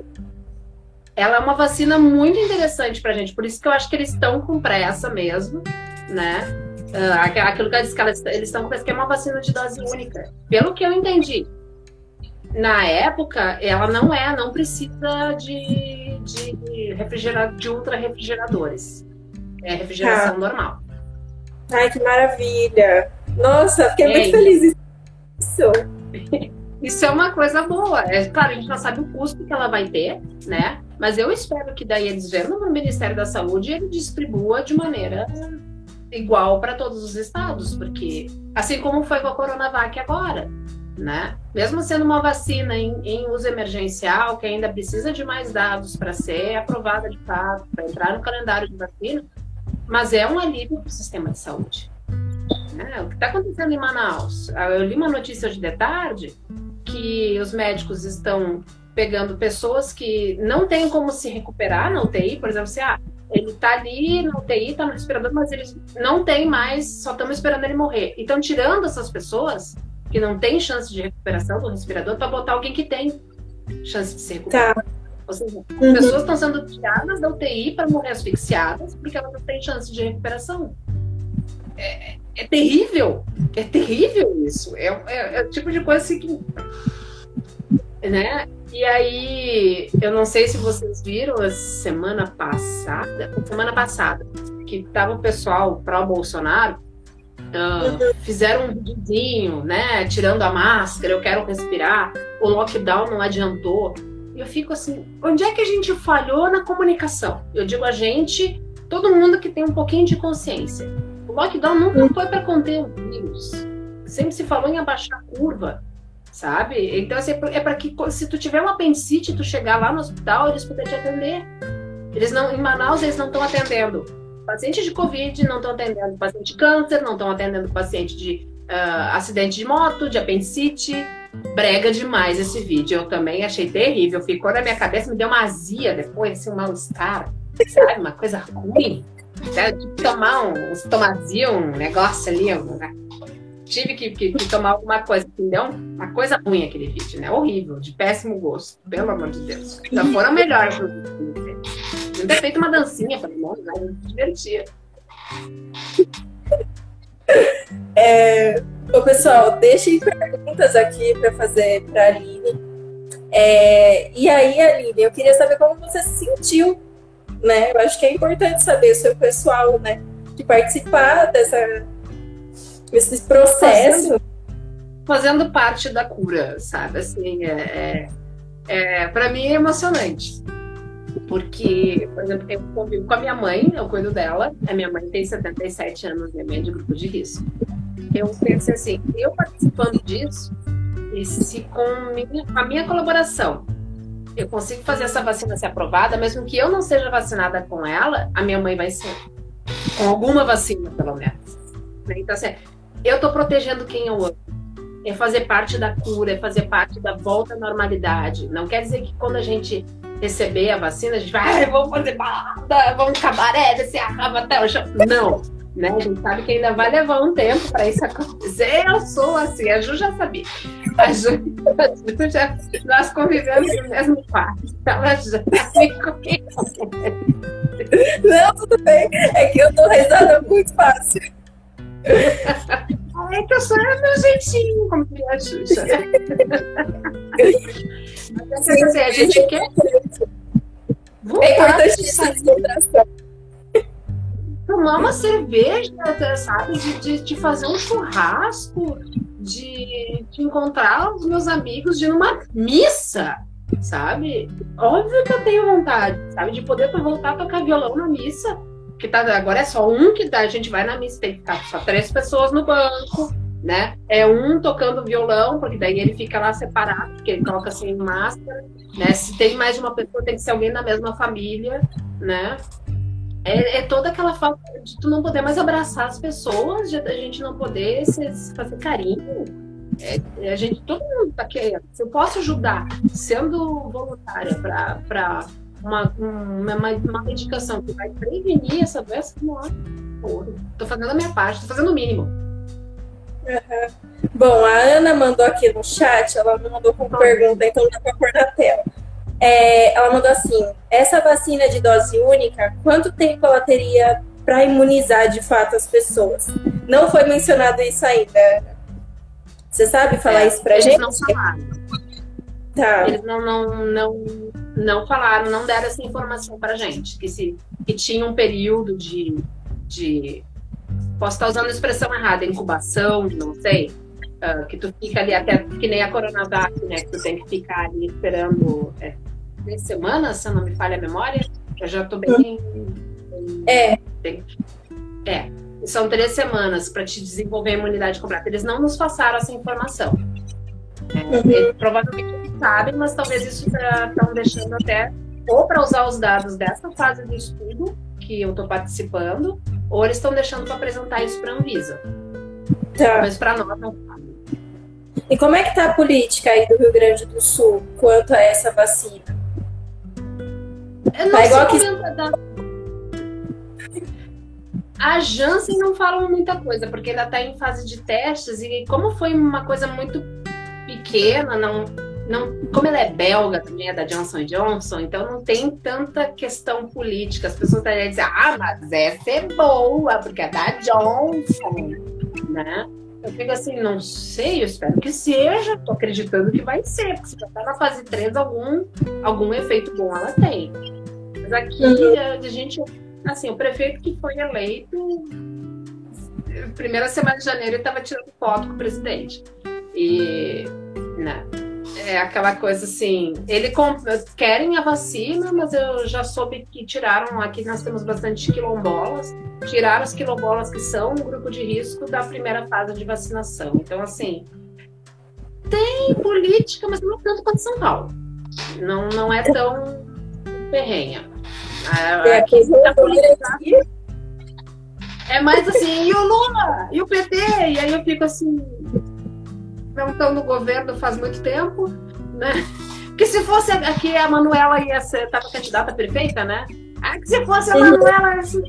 Ela é uma vacina muito interessante pra gente, por isso que eu acho que eles estão com pressa mesmo, né? Uh, aquilo que eu disse que eles estão com pressa, que é uma vacina de dose única. Pelo que eu entendi, na época, ela não é, não precisa de, de, refrigerador, de ultra refrigeradores. É refrigeração ah. normal. Ai, que maravilha! Nossa, fiquei é, muito feliz isso. Isso é uma coisa boa. É claro, a gente não sabe o custo que ela vai ter, né? Mas eu espero que daí eles vendo no Ministério da Saúde ele distribua de maneira igual para todos os estados, porque assim como foi com a Coronavac agora, né? Mesmo sendo uma vacina em, em uso emergencial, que ainda precisa de mais dados para ser aprovada de fato, para entrar no calendário de vacina, mas é um alívio para o sistema de saúde. Né? O que está acontecendo em Manaus? Ah, eu li uma notícia hoje de tarde que os médicos estão pegando pessoas que não têm como se recuperar na UTI, por exemplo, se ah, ele está ali na UTI, está no respirador, mas eles não têm mais, só estamos esperando ele morrer. Então, tirando essas pessoas que não tem chance de recuperação do respirador para botar alguém que tem chance de se recuperar. Tá. Ou seja, uhum. pessoas estão sendo tiradas da UTI para morrer asfixiadas porque elas não têm chance de recuperação. É, é terrível, é terrível isso. É, é, é, o tipo de coisa assim que. Né? E aí, eu não sei se vocês viram a semana passada, semana passada, que tava o pessoal pró-Bolsonaro Uh, fizeram um videozinho, né? Tirando a máscara, eu quero respirar. O lockdown não adiantou. E eu fico assim, onde é que a gente falhou na comunicação? Eu digo a gente, todo mundo que tem um pouquinho de consciência. O lockdown nunca foi para conter o vírus. Sempre se falou em abaixar a curva, sabe? Então assim, é para que se tu tiver um apendicite, tu chegar lá no hospital, eles puderem te atender. Eles não, em Manaus eles não estão atendendo paciente de Covid não estão atendendo paciente de câncer, não estão atendendo paciente de uh, acidente de moto, de apendicite. Brega demais esse vídeo. Eu também achei terrível. Ficou na minha cabeça, me deu uma azia depois, assim, um mal-estar, sabe? Uma coisa ruim. Até de tomar um um negócio ali. Um? Tive que, que, que, tomar alguma coisa, entendeu? Uma coisa ruim aquele vídeo, né? Horrível, de péssimo gosto, pelo amor de Deus. Já foram melhores Podia ter feito uma dancinha para nós, né? Se divertia. É, ô, pessoal, deixem perguntas aqui para fazer para a Aline. É, e aí, Aline, eu queria saber como você se sentiu, né? Eu acho que é importante saber o seu pessoal, né? De participar dessa, desse processo. Fazendo, fazendo parte da cura, sabe? Assim, é, é, é para mim é emocionante porque, por exemplo, eu convivo com a minha mãe, eu cuido dela. A minha mãe tem 77 anos e é média de grupo de risco. Eu pensei assim, eu participando disso, e se com, minha, a minha colaboração eu consigo fazer essa vacina ser aprovada, mesmo que eu não seja vacinada com ela, a minha mãe vai ser. Com alguma vacina, pelo menos. Então, assim, eu estou protegendo quem eu amo. É fazer parte da cura, é fazer parte da volta à normalidade. Não quer dizer que quando a gente receber a vacina, a gente vai, vamos fazer balada, vamos cabaré, descer a raba até o chão. Não, né? A gente sabe que ainda vai levar um tempo para isso acontecer. Eu sou assim, a Ju já sabia. A Ju, a Ju já, nós convivemos no mesmo quarto, então ela já me conhece. Não, tudo bem. É que eu tô rezando muito fácil. É que eu sou meu jeitinho, como diria a Xuxa. Mas é assim, a gente quer. É importante essa descontração. Tomar uma cerveja, sabe? De, de, de, fazer um churrasco, de, de encontrar os meus amigos, de ir numa missa, sabe? Óbvio que eu tenho vontade, sabe? De poder voltar a tocar violão na missa que tá, agora é só um que tá, a gente vai na missa, tem que só três pessoas no banco, né? É um tocando violão, porque daí ele fica lá separado, porque ele coloca sem assim, máscara, né? Se tem mais de uma pessoa, tem que ser alguém da mesma família, né? É, é, toda aquela falta de tu não poder mais abraçar as pessoas, de a gente não poder se, fazer carinho. É, a gente, todo mundo tá querendo. Se eu posso ajudar sendo voluntária para uma, uma, uma medicação que vai prevenir essa doença, nossa, porra, tô fazendo a minha parte, tô fazendo o mínimo. Uhum. Bom, a Ana mandou aqui no chat, ela me mandou com pergunta, então dá pra pôr na tela. É, ela mandou assim: essa vacina de dose única, quanto tempo ela teria para imunizar de fato as pessoas? Não foi mencionado isso ainda, Ana. Você sabe falar é, isso pra eles gente? Não falaram. Tá. Eles não, não, não, não falaram, não deram essa informação pra gente. Que, se, que tinha um período de, de. Posso estar usando a expressão errada, incubação, não sei. Uh, que tu fica ali até que nem a Coronavac, né? Que tu tem que ficar ali esperando é, três semanas, se eu não me falha a memória. Eu já tô bem. É. Bem, é. São três semanas para te desenvolver a imunidade completa. Eles não nos passaram essa informação. É, uhum. provavelmente sabem, mas talvez isso estão tá, deixando até ou para usar os dados dessa fase do estudo que eu estou participando, ou eles estão deixando para apresentar isso para a Anvisa. Tá. Mas para nós não E como é que está a política aí do Rio Grande do Sul quanto a essa vacina? Tá igual que... Da... A Janssen não fala muita coisa, porque ela está em fase de testes, e como foi uma coisa muito pequena, não, não, como ela é belga também, é da Johnson Johnson, então não tem tanta questão política. As pessoas estariam dizendo, ah, mas essa é boa, porque é da Johnson, né? Eu fico assim, não sei, eu espero que seja, tô acreditando que vai ser, porque se já tá na fase 3, algum, algum efeito bom ela tem. Mas aqui uhum. a gente, assim, o prefeito que foi eleito, primeira semana de janeiro, ele estava tirando foto com o presidente. E, né, é aquela coisa assim, ele querem a vacina, mas eu já soube que tiraram, aqui nós temos bastante quilombolas, tiraram os quilombolas que são um grupo de risco da primeira fase de vacinação. Então, assim, tem política, mas não tanto quanto São Paulo. Não, não é tão ferrenha. É, aqui, a política é mais assim, e o Lula? E o PT? E aí eu fico assim, não estão no governo faz muito tempo, né? Que se fosse aqui a Manuela ia ser, estava candidata perfeita, né? Ah, que se fosse a Manuela, assim,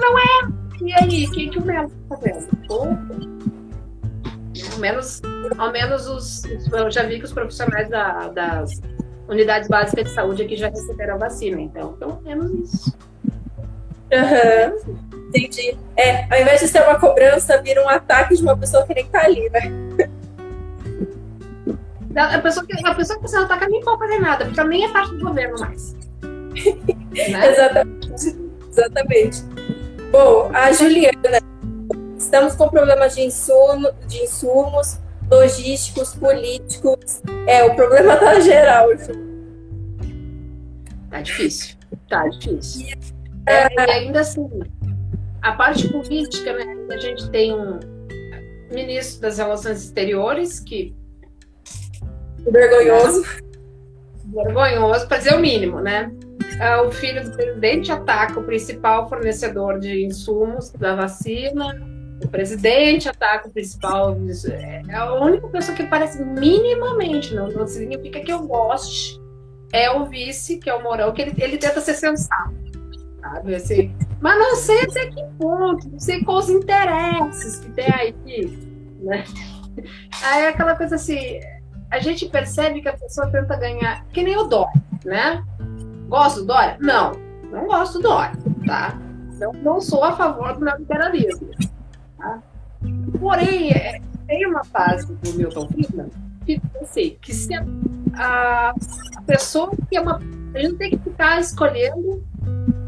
não é. E aí, o que, que o Melo está fazendo? Ao menos, ao menos os, eu já vi que os profissionais da, das unidades básicas de saúde aqui já receberam a vacina, então, pelo menos isso. Uhum. Entendi. É, ao invés de ser uma cobrança, vira um ataque de uma pessoa que nem tá ali, né? A pessoa que, a pessoa que você ataca nem pode fazer nada, porque ela nem é parte do governo mais. né? Exatamente. Exatamente. Bom, a Juliana, estamos com problemas de, insumo, de insumos, logísticos, políticos. É, o problema tá geral, Ju. Tá difícil. Tá difícil. É, e ainda assim, a parte política, né? A gente tem um ministro das Relações Exteriores que Vergonhoso. Vergonhoso, para dizer o mínimo, né? É, o filho do presidente ataca o principal fornecedor de insumos da vacina. O presidente ataca o principal. É a única pessoa que parece minimamente, não, não significa que eu goste. É o vice, que é o Mourão, que ele, ele tenta ser sensato. Sabe? Assim, mas não sei até que ponto, não sei quais interesses que tem aí. Né? Aí é aquela coisa assim, a gente percebe que a pessoa tenta ganhar, que nem o Dória, né? Gosto do Dória? Não, não gosto do Dória, tá? Não, não sou a favor do neoliberalismo. Tá? Porém, é, tem uma fase do Milton Friedman que pensei que se a, a, a, pessoa que é uma. A gente tem que ficar escolhendo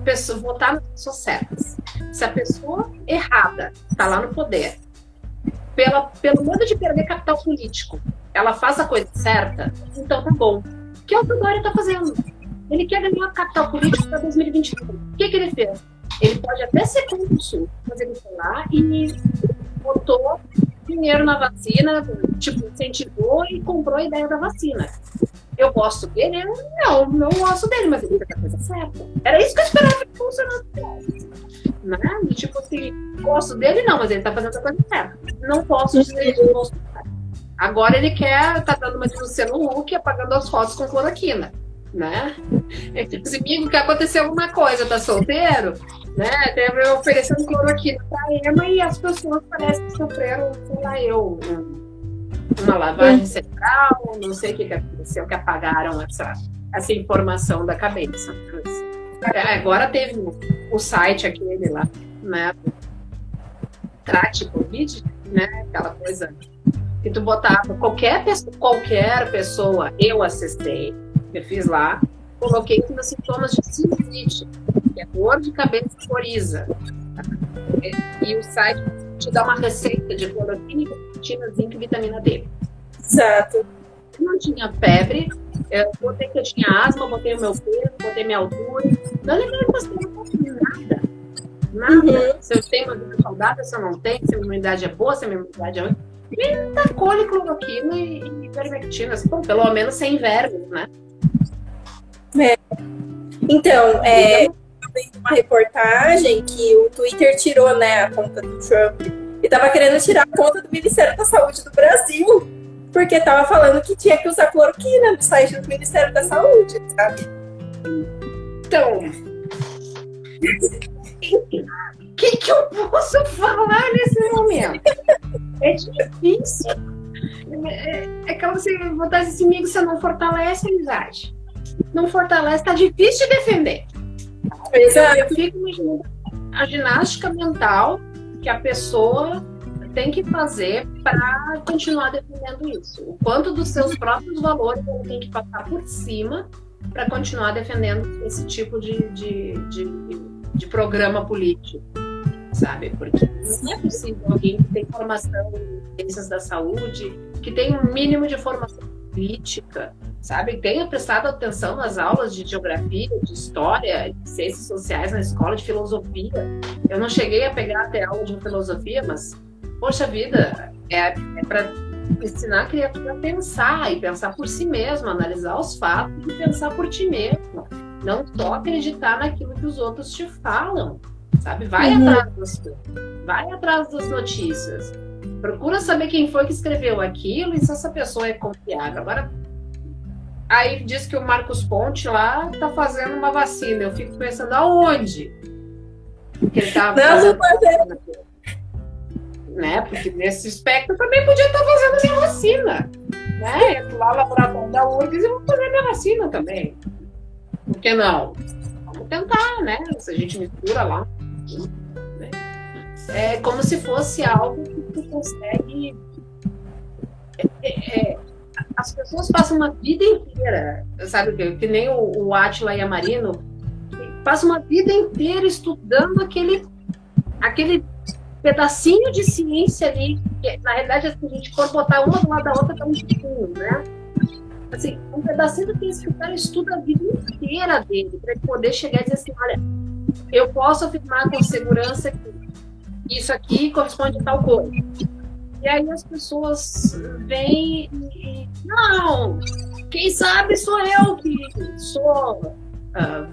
pessoa, votar nas pessoas certas. Se a pessoa errada está lá no poder, pela, pelo medo de perder capital político, ela faz a coisa certa, então tá bom. Que é o que o Dória tá fazendo? Ele quer ganhar capital político para 2021. O que, que ele fez? Ele pode até ser contra o Sul, mas ele foi lá e botou dinheiro na vacina, tipo, incentivou e comprou a ideia da vacina. Eu gosto dele? Não, não gosto dele, mas ele fez a coisa certa. Era isso que eu esperava que funcionasse. Né? Tipo assim, gosto dele, não, mas ele tá fazendo a coisa certa. Não posso dizer que gosto Agora ele quer, tá dando uma de Luciano Huck apagando as fotos com cloroquina. né? Esse amigo que aconteceu alguma coisa, tá solteiro, né? Teve oferecendo cloroquina pra Ema e as pessoas parecem que sofreram, sei lá, eu, uma lavagem cerebral, não sei o que, que aconteceu, que apagaram essa, essa informação da cabeça. É, agora teve o site aquele lá, né? Trate Covid, né? Aquela coisa que tu botava qualquer pessoa, qualquer pessoa, eu acessei, eu fiz lá, coloquei os sintomas de sinusite, que é dor de cabeça e coriza. E o site te dá uma receita de cloroquina, nicotina, zinco e vitamina D. Exato. Eu não tinha febre, eu botei que eu tinha asma, botei o meu peso, botei minha altura. Não levei em consideração nada. Nada. Uhum. Se eu tenho uma vida saudável, se eu não tenho, se a minha imunidade é boa, se a minha imunidade é ruim. E tacou cloroquina e, e assim, pelo menos sem vermes, né? É. Então, é, eu vi uma reportagem que o Twitter tirou né, a conta do Trump e estava querendo tirar a conta do Ministério da Saúde do Brasil, porque estava falando que tinha que usar cloroquina no site do Ministério da Saúde, sabe? Então, o que, que eu posso falar nesse momento? É difícil. É, é como se botasse esse amigo, você não fortalece a amizade. Não fortalece, tá difícil de defender. Exato. Eu fico imaginando a ginástica mental que a pessoa tem que fazer para continuar defendendo isso. O quanto dos seus próprios valores ele tem que passar por cima para continuar defendendo esse tipo de, de, de, de programa político sabe? Porque não é possível alguém que tem formação em ciências da saúde, que tem um mínimo de formação política, sabe? Tenha prestado atenção nas aulas de geografia, de história, de ciências sociais na escola, de filosofia. Eu não cheguei a pegar até aula de filosofia, mas, poxa vida, é, é para ensinar a criatura a pensar e pensar por si mesmo, analisar os fatos e pensar por ti mesmo. Não só acreditar naquilo que os outros te falam sabe? Vai uhum. atrás das vai atrás das notícias. Procura saber quem foi que escreveu aquilo e se essa pessoa é confiável. Agora, aí diz que o Marcos Ponte lá tá fazendo uma vacina. Eu fico pensando aonde que ele tá fazendo. Né? Porque nesse espectro também podia estar tá fazendo minha vacina. Né? Eu lá no laboratório da URGS e vou fazer minha vacina também. Por que não? Vamos tentar, né? Se a gente mistura lá é como se fosse algo que tu consegue. É, é, é as pessoas passam uma vida inteira, sabe, que, nem o, o Atila e a Marino, passam uma vida inteira estudando aquele, aquele pedacinho de ciência ali, que na realidade, se a gente for botar uma do lado da outra, tá um pouquinho, né? Assim, um pedacinho do que esse cara estuda a vida inteira dele, para poder chegar e dizer assim: olha, eu posso afirmar com segurança que isso aqui corresponde a tal coisa. E aí as pessoas vêm e. Não! Quem sabe sou eu que sou uh,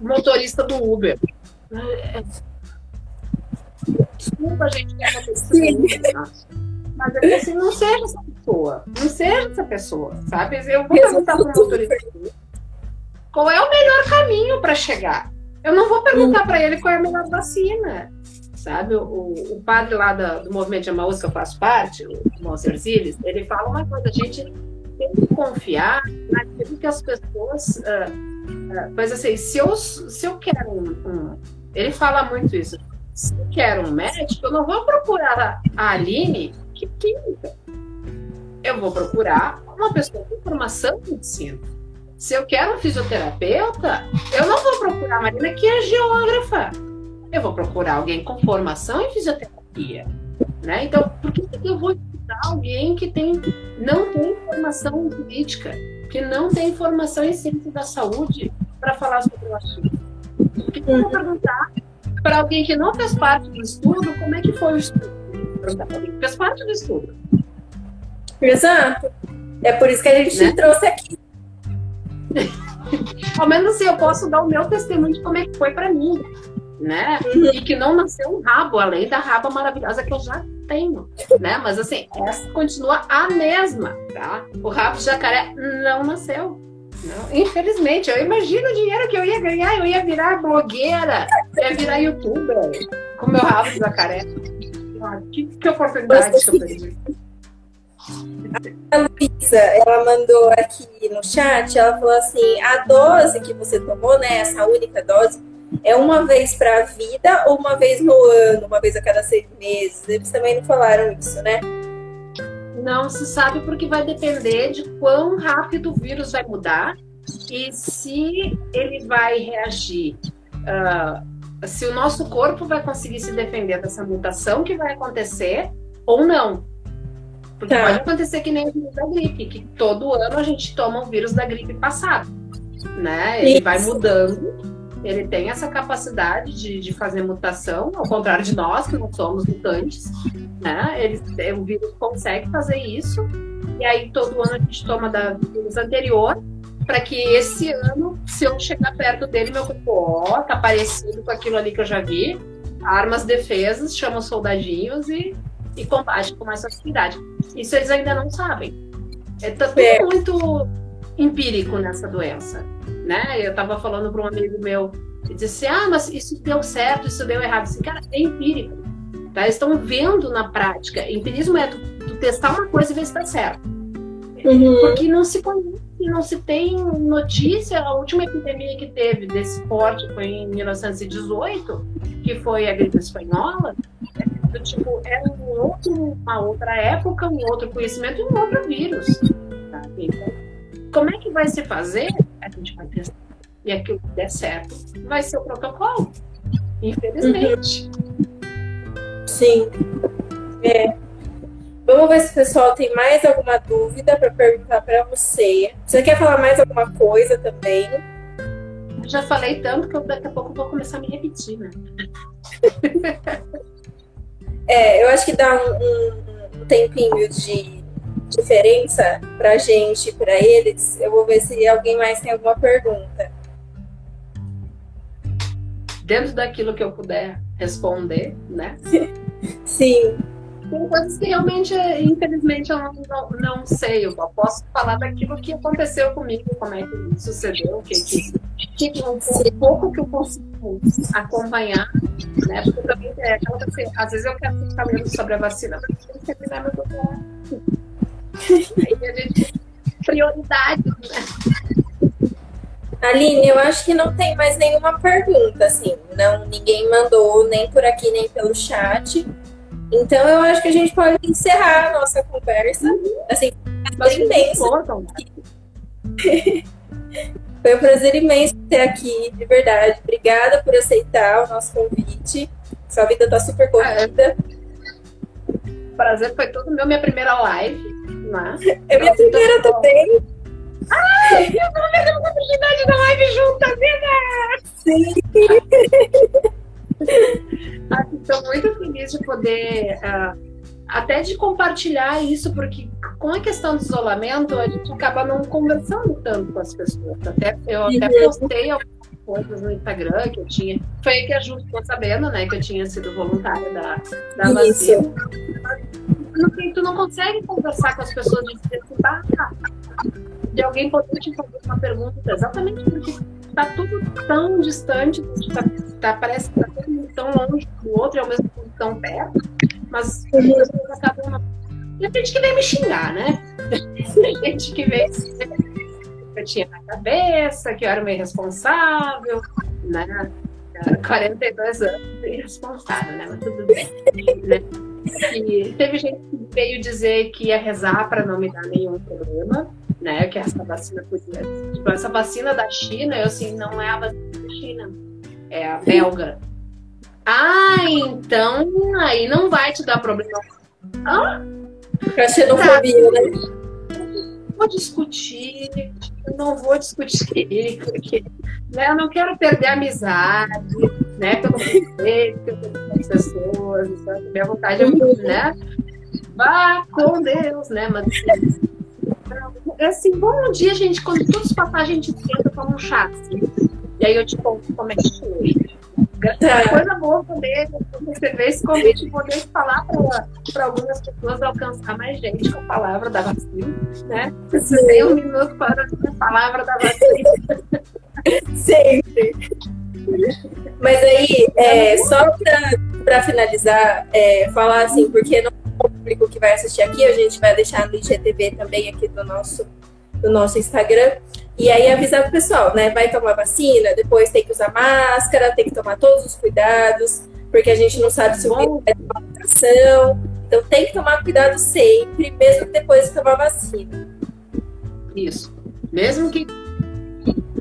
motorista do Uber. Desculpa, gente, que é Mas é assim, não seja essa pessoa. Não seja essa pessoa, sabe? Eu vou perguntar para o motorista qual é o melhor caminho para chegar. Eu não vou perguntar para ele qual é a melhor vacina sabe? O, o padre lá da, do movimento de Amaús, que eu faço parte, o Monser Ziles, ele fala uma coisa, a gente tem que confiar naquilo que as pessoas... Uh, uh, mas assim, se eu, se eu quero um, um... Ele fala muito isso. Se eu quero um médico, eu não vou procurar a Aline, que química. Eu vou procurar uma pessoa com formação em medicina. Se eu quero um fisioterapeuta, eu não vou procurar a Marina, que é geógrafa eu vou procurar alguém com formação em fisioterapia. Né? Então, por que, que eu vou estudar alguém que tem, não tem formação em política, que não tem formação em ciência da saúde para falar sobre o assunto? Por que, que eu vou perguntar para alguém que não fez parte do estudo como é que foi o estudo? Perguntar para alguém que fez parte do estudo. Exato. É por isso que a gente né? trouxe aqui. Ao menos assim, eu posso dar o meu testemunho de como é que foi para mim né? E que não nasceu um rabo, além da raba maravilhosa que eu já tenho, né? Mas assim, essa continua a mesma, tá? O rabo de jacaré não nasceu, Não, infelizmente, eu imagino o dinheiro que eu ia ganhar, eu ia virar blogueira, ia virar youtuber, com meu rabo de jacaré. Ah, que, que oportunidade que eu perdi. A Luísa, ela mandou aqui no chat, ela falou assim, a dose que você tomou, né, essa única dose, é uma vez para a vida ou uma vez no ano, uma vez a cada seis meses? Eles também não falaram isso, né? Não se sabe porque vai depender de quão rápido o vírus vai mudar e se ele vai reagir. Uh, se o nosso corpo vai conseguir se defender dessa mutação que vai acontecer ou não. Porque tá. pode acontecer que nem o vírus da gripe, que todo ano a gente toma o vírus da gripe passado. Né? Ele Isso. vai mudando ele tem essa capacidade de, de fazer mutação, ao contrário de nós, que não somos mutantes, né? Ele, o vírus consegue fazer isso, e aí todo ano a gente toma da vírus anterior, para que esse ano, se eu chegar perto dele, meu corpo, ó, tá parecido com aquilo ali que eu já vi, armas defesas, chama os soldadinhos e, e combate com mais facilidade. Isso eles ainda não sabem. É tudo é. muito empírico nessa doença né? Eu estava falando para um amigo meu, e disse ah, mas isso deu certo, isso deu errado. Assim, cara, é empírico. Tá? Eles estão vendo na prática. Empirismo é tu, tu, testar uma coisa e ver se está certo. Uhum. Porque não se conhece, não se tem notícia. A última epidemia que teve desse porte foi em 1918, que foi a gripe espanhola. É, tipo, era um outro, uma outra época, um outro conhecimento e um outro vírus. Tá? Então, como é que vai se fazer? A gente vai testar. E aquilo que der certo vai ser o protocolo. Infelizmente. Uhum. Sim. É. Vamos ver se o pessoal tem mais alguma dúvida para perguntar para você. Você quer falar mais alguma coisa também? Eu já falei tanto que eu, daqui a pouco vou começar a me repetir, né? é, eu acho que dá um, um, tempinho de diferença para gente, para eles. Eu vou ver se alguém mais tem alguma pergunta. Dentro daquilo que eu puder responder, né? Sim. Tem coisas que realmente, infelizmente, eu não, não, não, sei. Eu posso falar daquilo que aconteceu comigo, como é que sucedeu, que, que, que um, um pouco que eu consigo acompanhar, né? Porque também é aquela coisa assim, às vezes eu quero ficar lendo sobre a vacina, mas eu tenho que terminar meu doutorado. Aí a gente prioridade, né? Aline, eu acho que não tem mais nenhuma pergunta, assim. Não, ninguém mandou nem por aqui, nem pelo chat. Então eu acho que a gente pode encerrar a nossa conversa. Assim, prazer imenso. Foi um prazer imenso ter aqui, de verdade. Obrigada por aceitar o nosso convite. Sua vida tá super corrida. O prazer foi todo meu, minha primeira live. Mas, é minha primeira também. Ai, eu vou ver a oportunidade da live juntas, né? Sim. Estou muito feliz de poder, uh, até de compartilhar isso, porque com a questão do isolamento, a gente acaba não conversando tanto com as pessoas. Até, eu até postei algumas coisas no Instagram que eu tinha. Foi aí que a Ju ficou sabendo, né, que eu tinha sido voluntária da, da vacina tu não consegue conversar com as pessoas de dizer de alguém poder te fazer uma pergunta, exatamente porque está tudo tão distante, tá, tá, parece que está tão longe do outro e ao mesmo tempo tão perto, mas as pessoas acabam. Tem gente que vem me xingar, né? Tem gente que vem que eu tinha na cabeça, que eu era meio responsável, né? 42 anos irresponsável, né? Mas tudo bem. Né? E teve gente que veio dizer que ia rezar para não me dar nenhum problema, né? Que essa vacina podia. Tipo, essa vacina da China, eu assim, não é a vacina da China, é a belga. Ah, então aí não vai te dar problema. Ah? Pra xenofobia, tá. né? Vou discutir, não vou discutir, porque né, eu não quero perder a amizade, né? Pelo respeito pelas pessoas, sabe? minha vontade é muito, né? Vá com Deus, né? Mas é assim, bom dia, gente, quando tudo passar, a gente tenta tomar um chá. Assim. E aí eu te conto como é que foi. Tá. Coisa boa poder receber esse convite e poder falar para algumas pessoas alcançar mais gente com a palavra da vacina, né? Tem um minuto para a palavra da vacina. Sempre. Mas aí, é, só para finalizar, é, falar assim, porque não é público que vai assistir aqui, a gente vai deixar no IGTV também aqui do nosso, do nosso Instagram. E aí avisar o pessoal, né? Vai tomar vacina, depois tem que usar máscara, tem que tomar todos os cuidados, porque a gente não sabe se o vírus é uma mutação. Então tem que tomar cuidado sempre, mesmo depois de tomar vacina. Isso. Mesmo que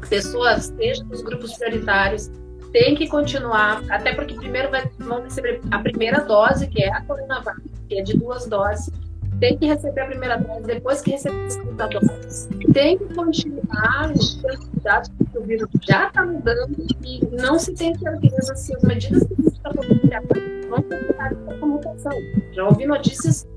pessoas estejam nos grupos prioritários, tem que continuar, até porque primeiro vai, vão receber a primeira dose, que é a Coronavac, que é de duas doses, tem que receber a primeira dose, depois que receber a segunda dose, tem que continuar os cuidados, porque o vírus já está mudando e não se tem certeza se as medidas que a gente está tomando vão ter essa mutação. Já ouvi notícias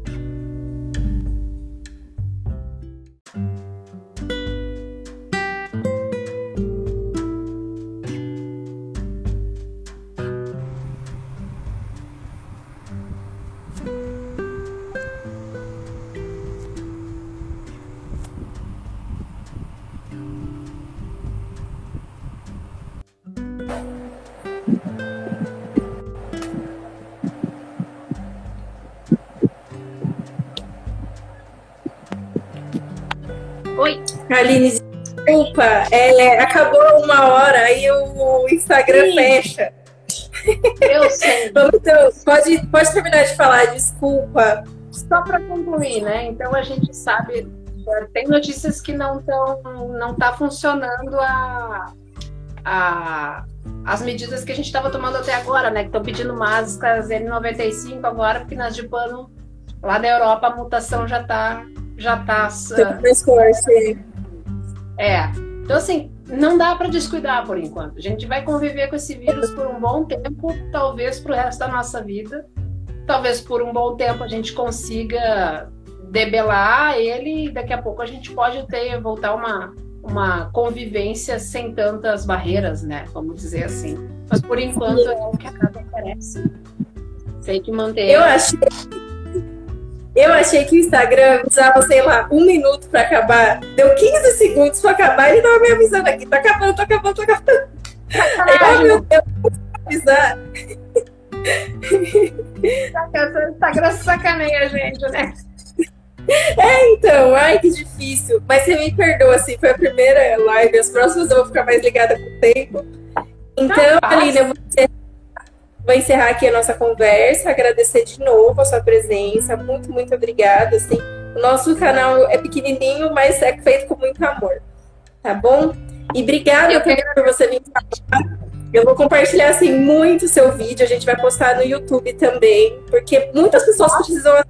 Aline, desculpa, é, acabou uma hora, aí o Instagram Sim. fecha. Eu sei. então, pode, pode terminar de falar, desculpa. Só para concluir, né? Então a gente sabe, tem notícias que não estão, não tá funcionando a, a, as medidas que a gente estava tomando até agora, né? Que estão pedindo máscaras N95 agora, porque nas de pano lá da Europa a mutação já está já tá. Mais forte. É. Então, assim, não dá para descuidar por enquanto. A gente vai conviver com esse vírus por um bom tempo, talvez para o resto da nossa vida. Talvez por um bom tempo a gente consiga debelar ele e daqui a pouco a gente pode ter voltar uma uma convivência sem tantas barreiras, né? Vamos dizer assim. Mas por enquanto é o que a casa oferece. Tem que manter. Eu achei eu achei que o Instagram usava, sei lá, um minuto pra acabar. Deu 15 segundos pra acabar e ele tava me avisando aqui. Tá acabando, tá acabando, tá acabando. Aí, meu Deus, avisar. O Instagram sacaneia a gente, né? É, então, ai que difícil. Mas você me perdoa, assim, foi a primeira live, as próximas eu vou ficar mais ligada com o tempo. Então, tá Aline, eu vou encerrar Vou encerrar aqui a nossa conversa, agradecer de novo a sua presença. Muito, muito obrigada. Assim, o nosso canal é pequenininho, mas é feito com muito amor. Tá bom? E obrigada por você vir falar. Eu vou compartilhar assim muito o seu vídeo. A gente vai postar no YouTube também, porque muitas pessoas precisam.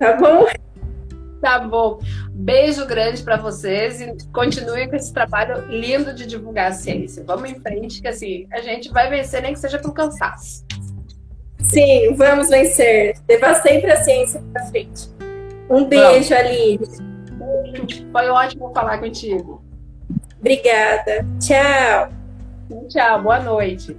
Tá bom? Tá bom. Beijo grande para vocês e continuem com esse trabalho lindo de divulgar a ciência. Vamos em frente, que assim, a gente vai vencer, nem que seja por cansaço. Sim, vamos vencer. Leva sempre a ciência para frente. Um beijo, Aline. Foi ótimo falar contigo. Obrigada. Tchau. Tchau, boa noite.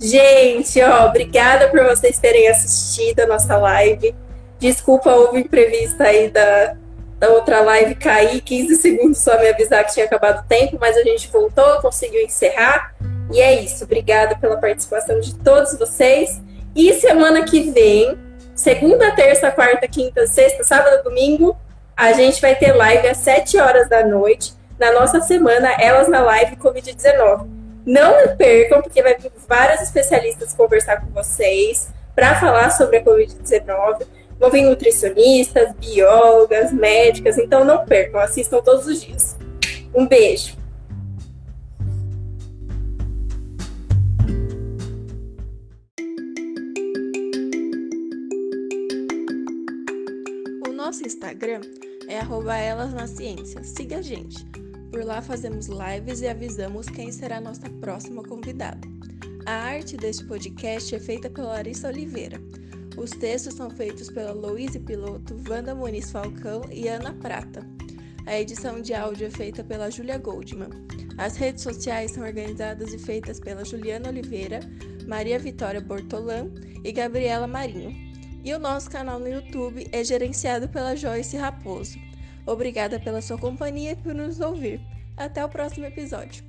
Gente, ó, obrigada por vocês terem assistido a nossa live. Desculpa, houve imprevista aí da, da outra live cair 15 segundos só me avisar que tinha acabado o tempo, mas a gente voltou, conseguiu encerrar. E é isso. Obrigada pela participação de todos vocês. E semana que vem, segunda, terça, quarta, quinta, sexta, sábado, domingo, a gente vai ter live às 7 horas da noite na nossa semana Elas na Live Covid-19. Não percam, porque vai vir vários especialistas conversar com vocês para falar sobre a Covid-19. Vão vir nutricionistas, biólogas, médicas, então não percam, assistam todos os dias. Um beijo. O nosso Instagram é elas na ciência. Siga a gente. Por lá fazemos lives e avisamos quem será nossa próxima convidada. A arte deste podcast é feita pela Larissa Oliveira. Os textos são feitos pela Louise Piloto, Wanda Muniz Falcão e Ana Prata. A edição de áudio é feita pela Julia Goldman. As redes sociais são organizadas e feitas pela Juliana Oliveira, Maria Vitória Bortolan e Gabriela Marinho. E o nosso canal no YouTube é gerenciado pela Joyce Raposo. Obrigada pela sua companhia e por nos ouvir. Até o próximo episódio.